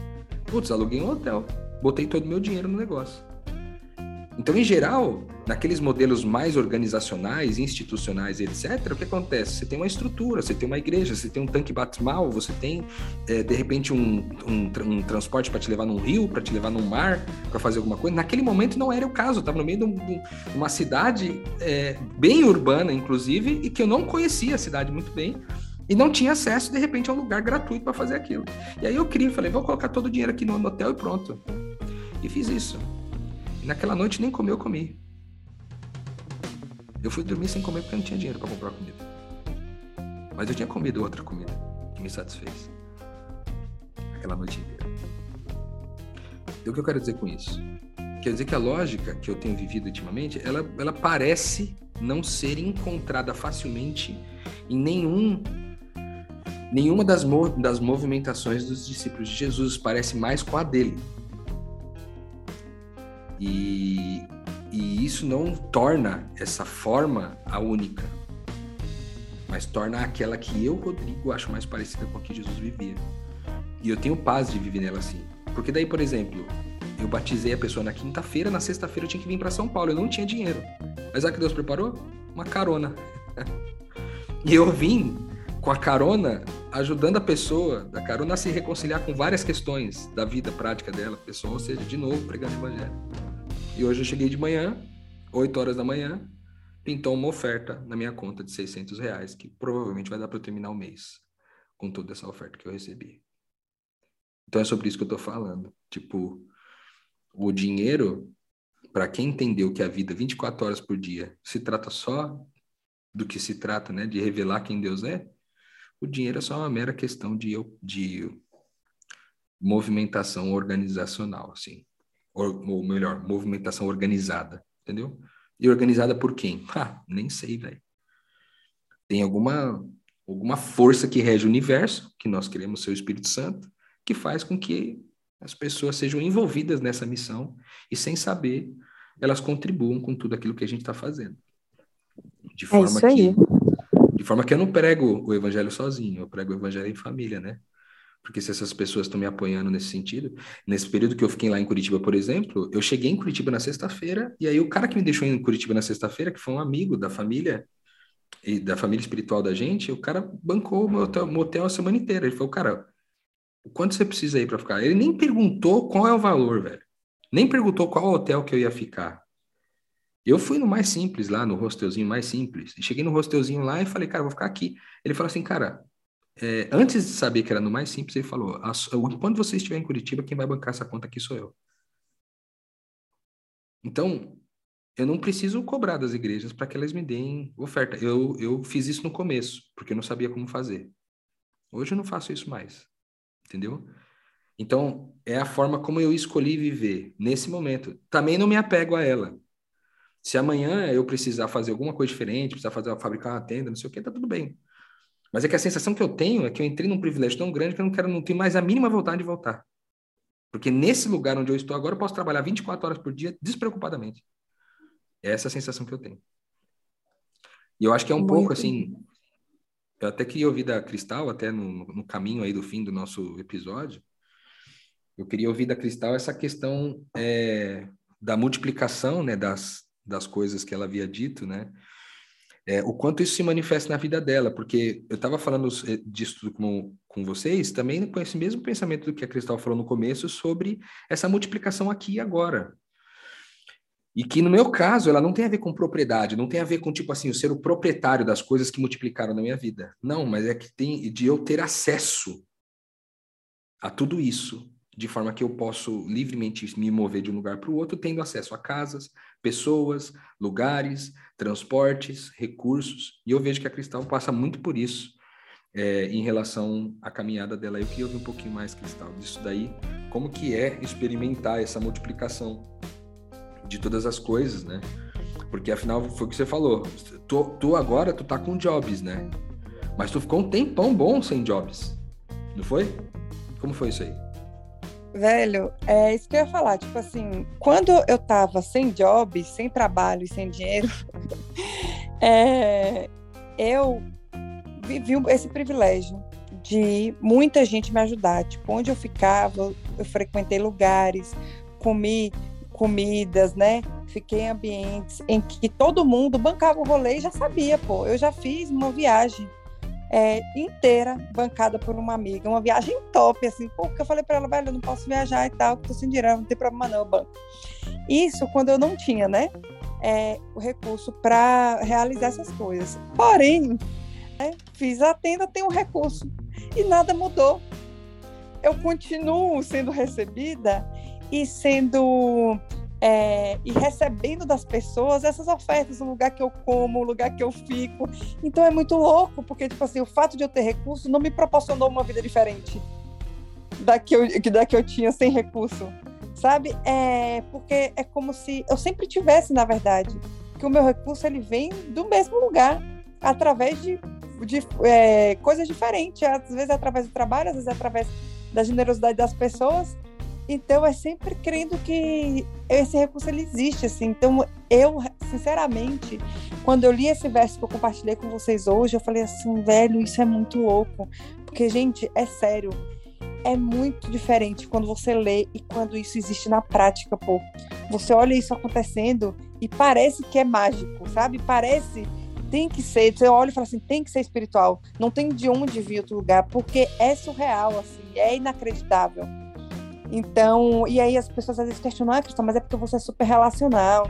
Putz, aluguei um hotel, botei todo o meu dinheiro no negócio. Então, em geral, naqueles modelos mais organizacionais, institucionais, etc., o que acontece? Você tem uma estrutura, você tem uma igreja, você tem um tanque batismal, você tem, é, de repente, um, um, um transporte para te levar num rio, para te levar num mar, para fazer alguma coisa. Naquele momento não era o caso, estava no meio de, um, uma cidade é, bem urbana, inclusive, e que eu não conhecia a cidade muito bem e não tinha acesso, de repente, a um lugar gratuito para fazer aquilo. E aí eu queria, falei, vou colocar todo o dinheiro aqui no hotel e pronto. E fiz isso. Naquela noite nem comer eu comi. Eu fui dormir sem comer porque não tinha dinheiro para comprar comida. Mas eu tinha comido outra comida que me satisfez. Aquela noite inteira. o que eu quero dizer com isso? Quer dizer que a lógica que eu tenho vivido ultimamente, ela, ela parece não ser encontrada facilmente em nenhum nenhuma das, das movimentações dos discípulos de Jesus parece mais com a dele. E, e isso não torna essa forma a única, mas torna aquela que eu, Rodrigo, acho mais parecida com a que Jesus vivia. E eu tenho paz de viver nela assim. Porque daí, por exemplo, eu batizei a pessoa na quinta-feira, na sexta-feira eu tinha que vir para São Paulo, eu não tinha dinheiro. Mas sabe o que Deus preparou? Uma carona. <laughs> e eu vim com a carona, ajudando a pessoa da carona a se reconciliar com várias questões da vida prática dela, pessoa, ou seja, de novo pregando o evangelho. E hoje eu cheguei de manhã, 8 horas da manhã, pintou uma oferta na minha conta de 600 reais, que provavelmente vai dar para eu terminar o mês com toda essa oferta que eu recebi. Então é sobre isso que eu tô falando. Tipo, o dinheiro, para quem entendeu que a vida 24 horas por dia se trata só do que se trata, né, de revelar quem Deus é, o dinheiro é só uma mera questão de, de movimentação organizacional, assim. Ou, ou melhor, movimentação organizada, entendeu? E organizada por quem? <laughs> Ah, nem sei, velho. Tem alguma, alguma força que rege o universo, que nós queremos ser o Espírito Santo, que faz com que as pessoas sejam envolvidas nessa missão e, sem saber, elas contribuam com tudo aquilo que a gente está fazendo. De é forma é que de forma que eu não prego o evangelho sozinho, eu prego o evangelho em família, né? Porque se essas pessoas estão me apoiando nesse sentido, nesse período que eu fiquei lá em Curitiba, por exemplo, eu cheguei em Curitiba na sexta-feira, e aí o cara que me deixou em Curitiba na sexta-feira, que foi um amigo da família e da família espiritual da gente, o cara bancou o meu hotel a semana inteira. Ele falou, cara, quanto você precisa aí para ficar? Ele nem perguntou qual é o valor, velho. Nem perguntou qual hotel que eu ia ficar. Eu fui no mais simples lá, no hostelzinho mais simples. Cheguei no hostelzinho lá e falei, cara, vou ficar aqui. Ele falou assim, cara, é, antes de saber que era no mais simples, ele falou, quando você estiver em Curitiba, quem vai bancar essa conta aqui sou eu. Então, eu não preciso cobrar das igrejas para que elas me deem oferta. Eu, eu fiz isso no começo, porque eu não sabia como fazer. Hoje eu não faço isso mais entendeu? Então, é a forma como eu escolhi viver nesse momento. Também não me apego a ela. Se amanhã eu precisar fazer alguma coisa diferente, precisar fazer, fabricar uma tenda, não sei o que, tá tudo bem. Mas é que a sensação que eu tenho é que eu entrei num privilégio tão grande que eu não quero, não tenho mais a mínima vontade de voltar. Porque nesse lugar onde eu estou agora, eu posso trabalhar 24 horas por dia despreocupadamente. É essa a sensação que eu tenho. E eu acho que é um Muito pouco assim, eu até queria ouvir da Cristal, até no, no caminho aí do fim do nosso episódio, eu queria ouvir da Cristal essa questão é, da multiplicação né, das, das coisas que ela havia dito, né? É, o quanto isso se manifesta na vida dela, porque eu estava falando é, disso com, com vocês também com esse mesmo pensamento do que a Cristal falou no começo sobre essa multiplicação aqui e agora. E que no meu caso, ela não tem a ver com propriedade, não tem a ver com, tipo assim, o ser o proprietário das coisas que multiplicaram na minha vida. Não, mas é que tem de eu ter acesso a tudo isso, de forma que eu posso livremente me mover de um lugar para o outro, tendo acesso a casas, pessoas, lugares, transportes, recursos. E eu vejo que a Cristal passa muito por isso é, em relação à caminhada dela. Eu queria ouvir um pouquinho mais, Cristal, disso daí, como que é experimentar essa multiplicação de todas as coisas, né? Porque afinal foi o que você falou. Tu, tu agora tu tá com jobs, né? Mas tu ficou um tempão bom sem jobs. Não foi? Como foi isso aí? Velho, é isso que eu ia falar. Tipo assim, quando eu tava sem job, sem trabalho e sem dinheiro, <laughs> é, eu vivi esse privilégio de muita gente me ajudar. Tipo, onde eu ficava, eu frequentei lugares, comi comidas, né? Fiquei em ambientes em que todo mundo bancava o rolê e já sabia, pô. Eu já fiz uma viagem é, inteira bancada por uma amiga, uma viagem top, assim, porque eu falei para ela, velho, eu não posso viajar e tal, tô sem dinheiro, não tem problema não, banco. Isso quando eu não tinha, né? É, o recurso para realizar essas coisas. Porém, né, fiz a tenda, tenho um recurso e nada mudou. Eu continuo sendo recebida e sendo é, e recebendo das pessoas essas ofertas, o lugar que eu como, o lugar que eu fico. Então é muito louco, porque tipo assim, o fato de eu ter recurso não me proporcionou uma vida diferente da que eu, da que eu tinha sem recurso. sabe? É porque é como se eu sempre tivesse, na verdade, que o meu recurso ele vem do mesmo lugar, através de, de é, coisas diferentes, às vezes através do trabalho, às vezes através da generosidade das pessoas. Então é sempre crendo que esse recurso ele existe, assim. Então eu, sinceramente, quando eu li esse verso que eu compartilhei com vocês hoje, eu falei assim, velho, isso é muito louco, porque gente, é sério é muito diferente quando você lê e quando isso existe na prática, pô. Você olha isso acontecendo e parece que é mágico, sabe? Parece tem que ser, você olha e fala assim, tem que ser espiritual. Não tem de onde vir outro lugar, porque é surreal, assim, é inacreditável. Então, e aí as pessoas às vezes questionam, ah, mas é porque você é super relacional.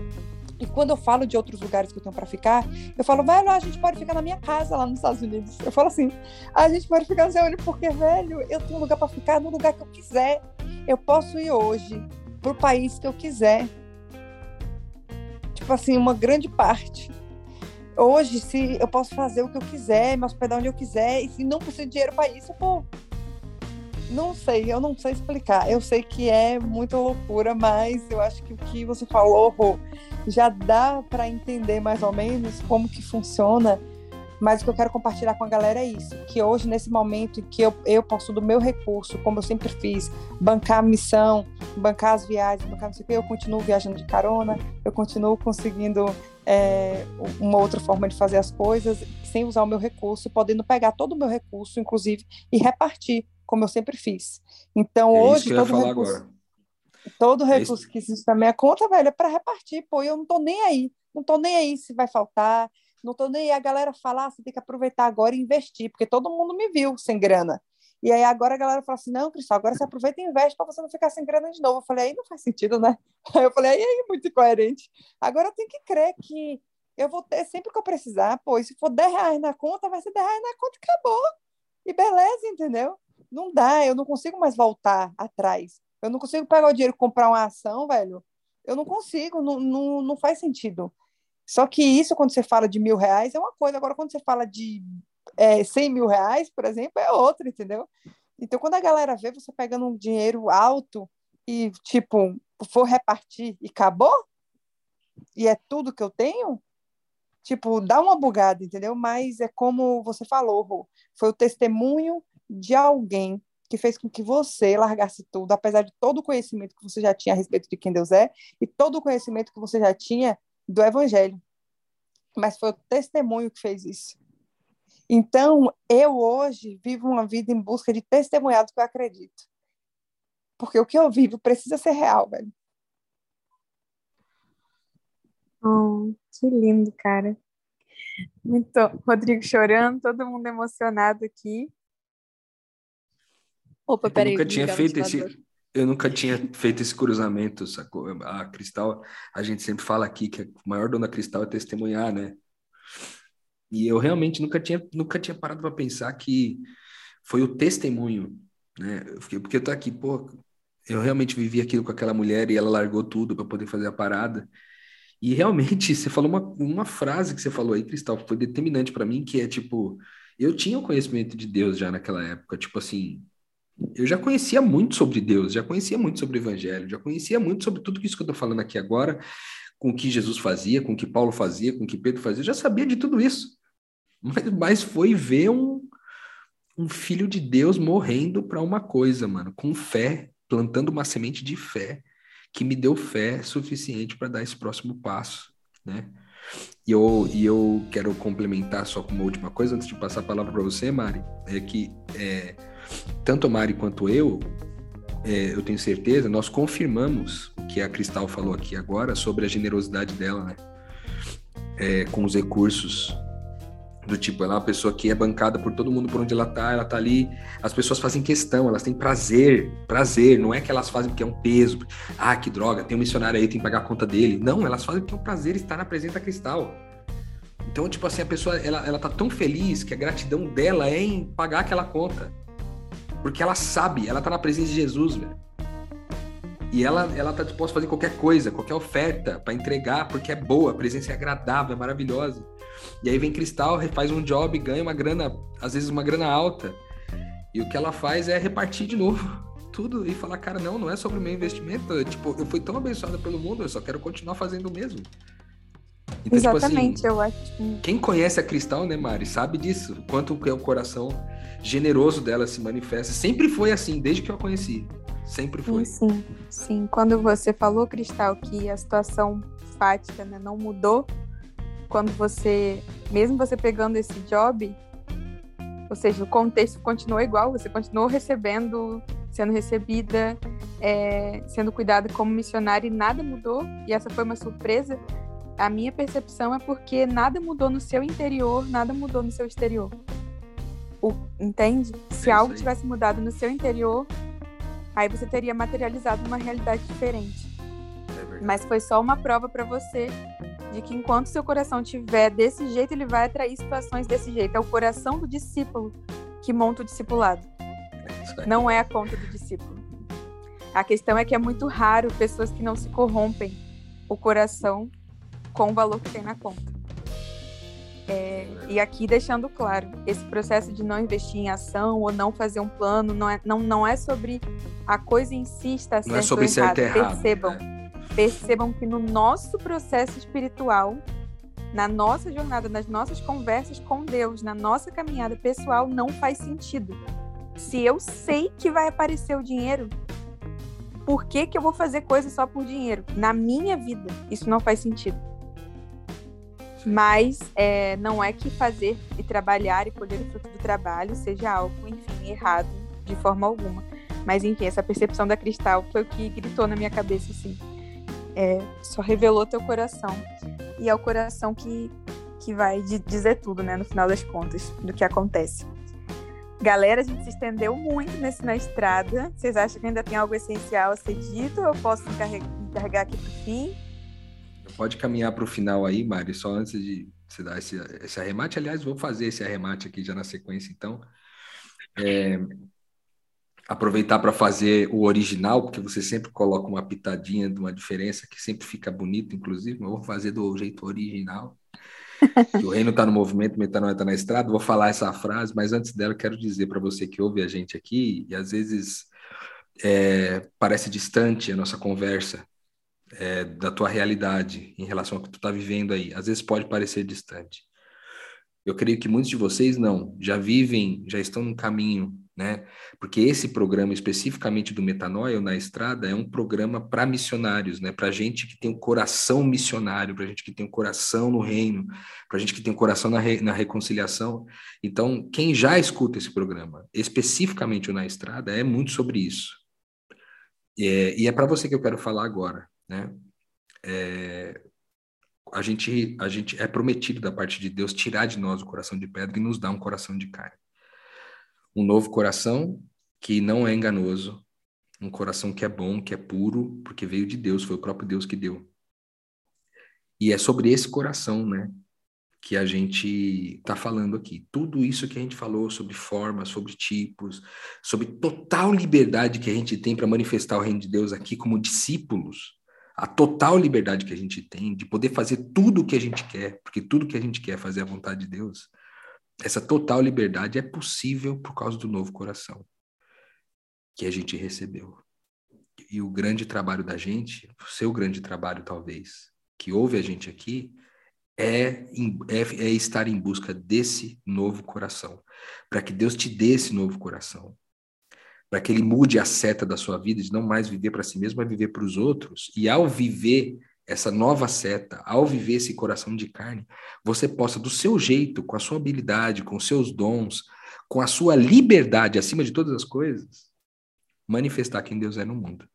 E quando eu falo de outros lugares que eu tenho para ficar, eu falo, velho, a gente pode ficar na minha casa lá nos Estados Unidos. Eu falo assim, a gente pode ficar no seu olho, porque, velho, eu tenho um lugar para ficar no lugar que eu quiser. Eu posso ir hoje pro país que eu quiser. Tipo assim, uma grande parte. Hoje, se eu posso fazer o que eu quiser, me hospedar onde eu quiser, e se não preciso de dinheiro para isso, pô, não sei, eu não sei explicar. Eu sei que é muita loucura, mas eu acho que o que você falou, já dá para entender mais ou menos como que funciona. Mas o que eu quero compartilhar com a galera é isso: que hoje, nesse momento em que eu, eu posso, do meu recurso, como eu sempre fiz, bancar a missão, bancar as viagens, bancar não sei o que, eu continuo viajando de carona, eu continuo conseguindo é, uma outra forma de fazer as coisas sem usar o meu recurso, podendo pegar todo o meu recurso, inclusive, e repartir como eu sempre fiz. Então, é hoje, todo recurso, agora. todo é recurso é que existe na minha conta, velho, é para repartir, pô, eu não tô nem aí. Não tô nem aí se vai faltar, não tô nem aí. A galera fala, ah, você tem que aproveitar agora e investir, porque todo mundo me viu sem grana. E aí agora a galera fala assim, não, Cristal, agora você aproveita e investe para você não ficar sem grana de novo. Eu falei, aí não faz sentido, né? <laughs> Aí eu falei, aí é muito incoerente. Agora eu tenho que crer que eu vou ter sempre que eu precisar, pô, e se for 10 reais na conta, vai ser 10 reais na conta e acabou. E beleza, entendeu? Não dá, eu não consigo mais voltar atrás. Eu não consigo pegar o dinheiro e comprar uma ação, velho. Eu não consigo, não, não, não faz sentido. Só que isso, quando você fala de mil reais, é uma coisa. Agora, quando você fala de é, 100 mil reais, por exemplo, é outra, entendeu? Então, quando a galera vê você pegando um dinheiro alto e, tipo, for repartir e acabou, e é tudo que eu tenho, tipo, dá uma bugada, entendeu? Mas é como você falou, foi o testemunho de alguém que fez com que você largasse tudo, apesar de todo o conhecimento que você já tinha a respeito de quem Deus é e todo o conhecimento que você já tinha do Evangelho. Mas foi o testemunho que fez isso. Então, eu hoje vivo uma vida em busca de testemunhados que eu acredito. Porque o que eu vivo precisa ser real, velho. Oh, que lindo, cara. Muito, Rodrigo chorando, todo mundo emocionado aqui. Opa, peraí. Eu nunca tinha feito esse. Eu nunca tinha feito esse cruzamento, sacou? A Cristal, a gente sempre fala aqui que o maior dona Cristal é testemunhar, né? E eu realmente nunca tinha, nunca tinha parado para pensar que foi o testemunho, né? Porque eu tô aqui, pô, eu realmente vivi aquilo com aquela mulher e ela largou tudo para poder fazer a parada. E realmente, <laughs> você falou uma, uma frase que você falou aí, Cristal, que foi determinante para mim, que é tipo, eu tinha o conhecimento de Deus já naquela época, tipo assim, eu já conhecia muito sobre Deus, já conhecia muito sobre o Evangelho, já conhecia muito sobre tudo isso que eu estou falando aqui agora, com o que Jesus fazia, com o que Paulo fazia, com o que Pedro fazia, eu já sabia de tudo isso. Mas, mas foi ver um, um filho de Deus morrendo para uma coisa, mano, com fé, plantando uma semente de fé, que me deu fé suficiente para dar esse próximo passo, né? E eu, e eu quero complementar só com uma última coisa, antes de passar a palavra para você, Mari, é que é, tanto a Mari quanto eu, é, eu tenho certeza, nós confirmamos o que a Cristal falou aqui agora sobre a generosidade dela, né? É, com os recursos do tipo, ela é uma pessoa que é bancada por todo mundo por onde ela tá, ela tá ali, as pessoas fazem questão, elas têm prazer, prazer, não é que elas fazem porque é um peso, ah, que droga, tem um missionário aí, tem que pagar a conta dele. Não, elas fazem porque é um prazer estar na presença Cristal. Então, tipo assim, a pessoa, ela, ela tá tão feliz que a gratidão dela é em pagar aquela conta. Porque ela sabe, ela tá na presença de Jesus, velho. E ela, ela tá disposta a fazer qualquer coisa, qualquer oferta para entregar, porque é boa, a presença é agradável, é maravilhosa. E aí vem Cristal, faz um job, ganha uma grana, às vezes uma grana alta. E o que ela faz é repartir de novo <laughs> tudo e falar, cara, não, não é sobre o meu investimento. Tipo, eu fui tão abençoado pelo mundo, eu só quero continuar fazendo o mesmo. Então, Exatamente, tipo assim, eu acho. Quem conhece a Cristal, né, Mari, sabe disso. Quanto que é o coração generoso dela se manifesta. Sempre foi assim, desde que eu a conheci. Sempre foi. Sim, sim. sim. Quando você falou, Cristal, que a situação fática né, não mudou, quando você, mesmo você pegando esse job, ou seja, o contexto continuou igual, você continuou recebendo, sendo recebida, é, sendo cuidada como missionária e nada mudou, e essa foi uma surpresa. A minha percepção é porque nada mudou no seu interior, nada mudou no seu exterior. O, entende? Se é algo tivesse mudado no seu interior, aí você teria materializado uma realidade diferente. É Mas foi só uma prova para você de que enquanto seu coração tiver desse jeito, ele vai atrair situações desse jeito. É o coração do discípulo que monta o discipulado. Não é a conta do discípulo. A questão é que é muito raro pessoas que não se corrompem o coração com o valor que tem na conta. É, e aqui deixando claro, esse processo de não investir em ação ou não fazer um plano não é, não, não é sobre a coisa em si estar certo não é sobre ou errado. Certo errado. Percebam. Né? percebam que no nosso processo espiritual, na nossa jornada, nas nossas conversas com Deus, na nossa caminhada pessoal, não faz sentido. Se eu sei que vai aparecer o dinheiro, por que, que eu vou fazer coisa só por dinheiro? Na minha vida, isso não faz sentido. Mas é, não é que fazer e trabalhar e colher o fruto do trabalho seja algo, enfim, errado de forma alguma. Mas, enfim, essa percepção da Cristal foi o que gritou na minha cabeça, assim é, só revelou teu coração. E é o coração que, que vai dizer tudo, né, no final das contas, do que acontece. Galera, a gente se estendeu muito nesse na estrada. Vocês acham que ainda tem algo essencial a ser dito? Eu posso encarregar aqui para o fim? Pode caminhar para o final aí, Mari, só antes de você dar esse, esse arremate. Aliás, vou fazer esse arremate aqui já na sequência, então. É, aproveitar para fazer o original, porque você sempre coloca uma pitadinha de uma diferença que sempre fica bonito, inclusive, mas vou fazer do jeito original. o reino está no movimento, metanoia está na estrada. Vou falar essa frase, mas antes dela, quero dizer para você que ouve a gente aqui, e às vezes é, parece distante a nossa conversa é, da tua realidade em relação ao que tu está vivendo aí. Às vezes pode parecer distante. Eu creio que muitos de vocês não, já vivem, já estão no caminho né? Porque esse programa especificamente do Metanoia na Estrada é um programa para missionários, né? Para gente que tem um coração missionário, para gente que tem um coração no reino, para gente que tem um coração na, re, na reconciliação. Então, quem já escuta esse programa, especificamente o Na Estrada, é muito sobre isso. É, e é para você que eu quero falar agora, né? É, a gente, a gente é prometido da parte de Deus tirar de nós o coração de pedra e nos dar um coração de carne um novo coração que não é enganoso, um coração que é bom, que é puro, porque veio de Deus, foi o próprio Deus que deu. E é sobre esse coração, né, que a gente está falando aqui. Tudo isso que a gente falou sobre formas, sobre tipos, sobre total liberdade que a gente tem para manifestar o reino de Deus aqui como discípulos, a total liberdade que a gente tem de poder fazer tudo o que a gente quer, porque tudo que a gente quer é fazer a vontade de Deus, essa total liberdade é possível por causa do novo coração que a gente recebeu. E o grande trabalho da gente, o seu grande trabalho talvez, que ouve a gente aqui, é, é, é estar em busca desse novo coração, para que Deus te dê esse novo coração, para que Ele mude a seta da sua vida de não mais viver para si mesmo, mas viver para os outros. E ao viver essa nova seta, ao viver esse coração de carne, você possa, do seu jeito, com a sua habilidade, com os seus dons, com a sua liberdade acima de todas as coisas, manifestar quem Deus é no mundo.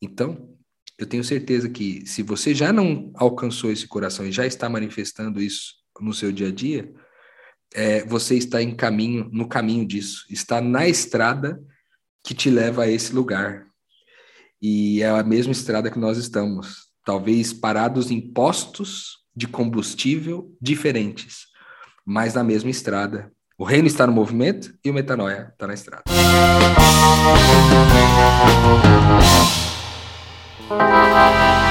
Então, eu tenho certeza que se você já não alcançou esse coração e já está manifestando isso no seu dia a dia, é, você está em caminho, no caminho disso, está na estrada que te leva a esse lugar. E é a mesma estrada que nós estamos, talvez parados em postos de combustível diferentes, mas na mesma estrada. O reino está no movimento e o metanoia está na estrada. Música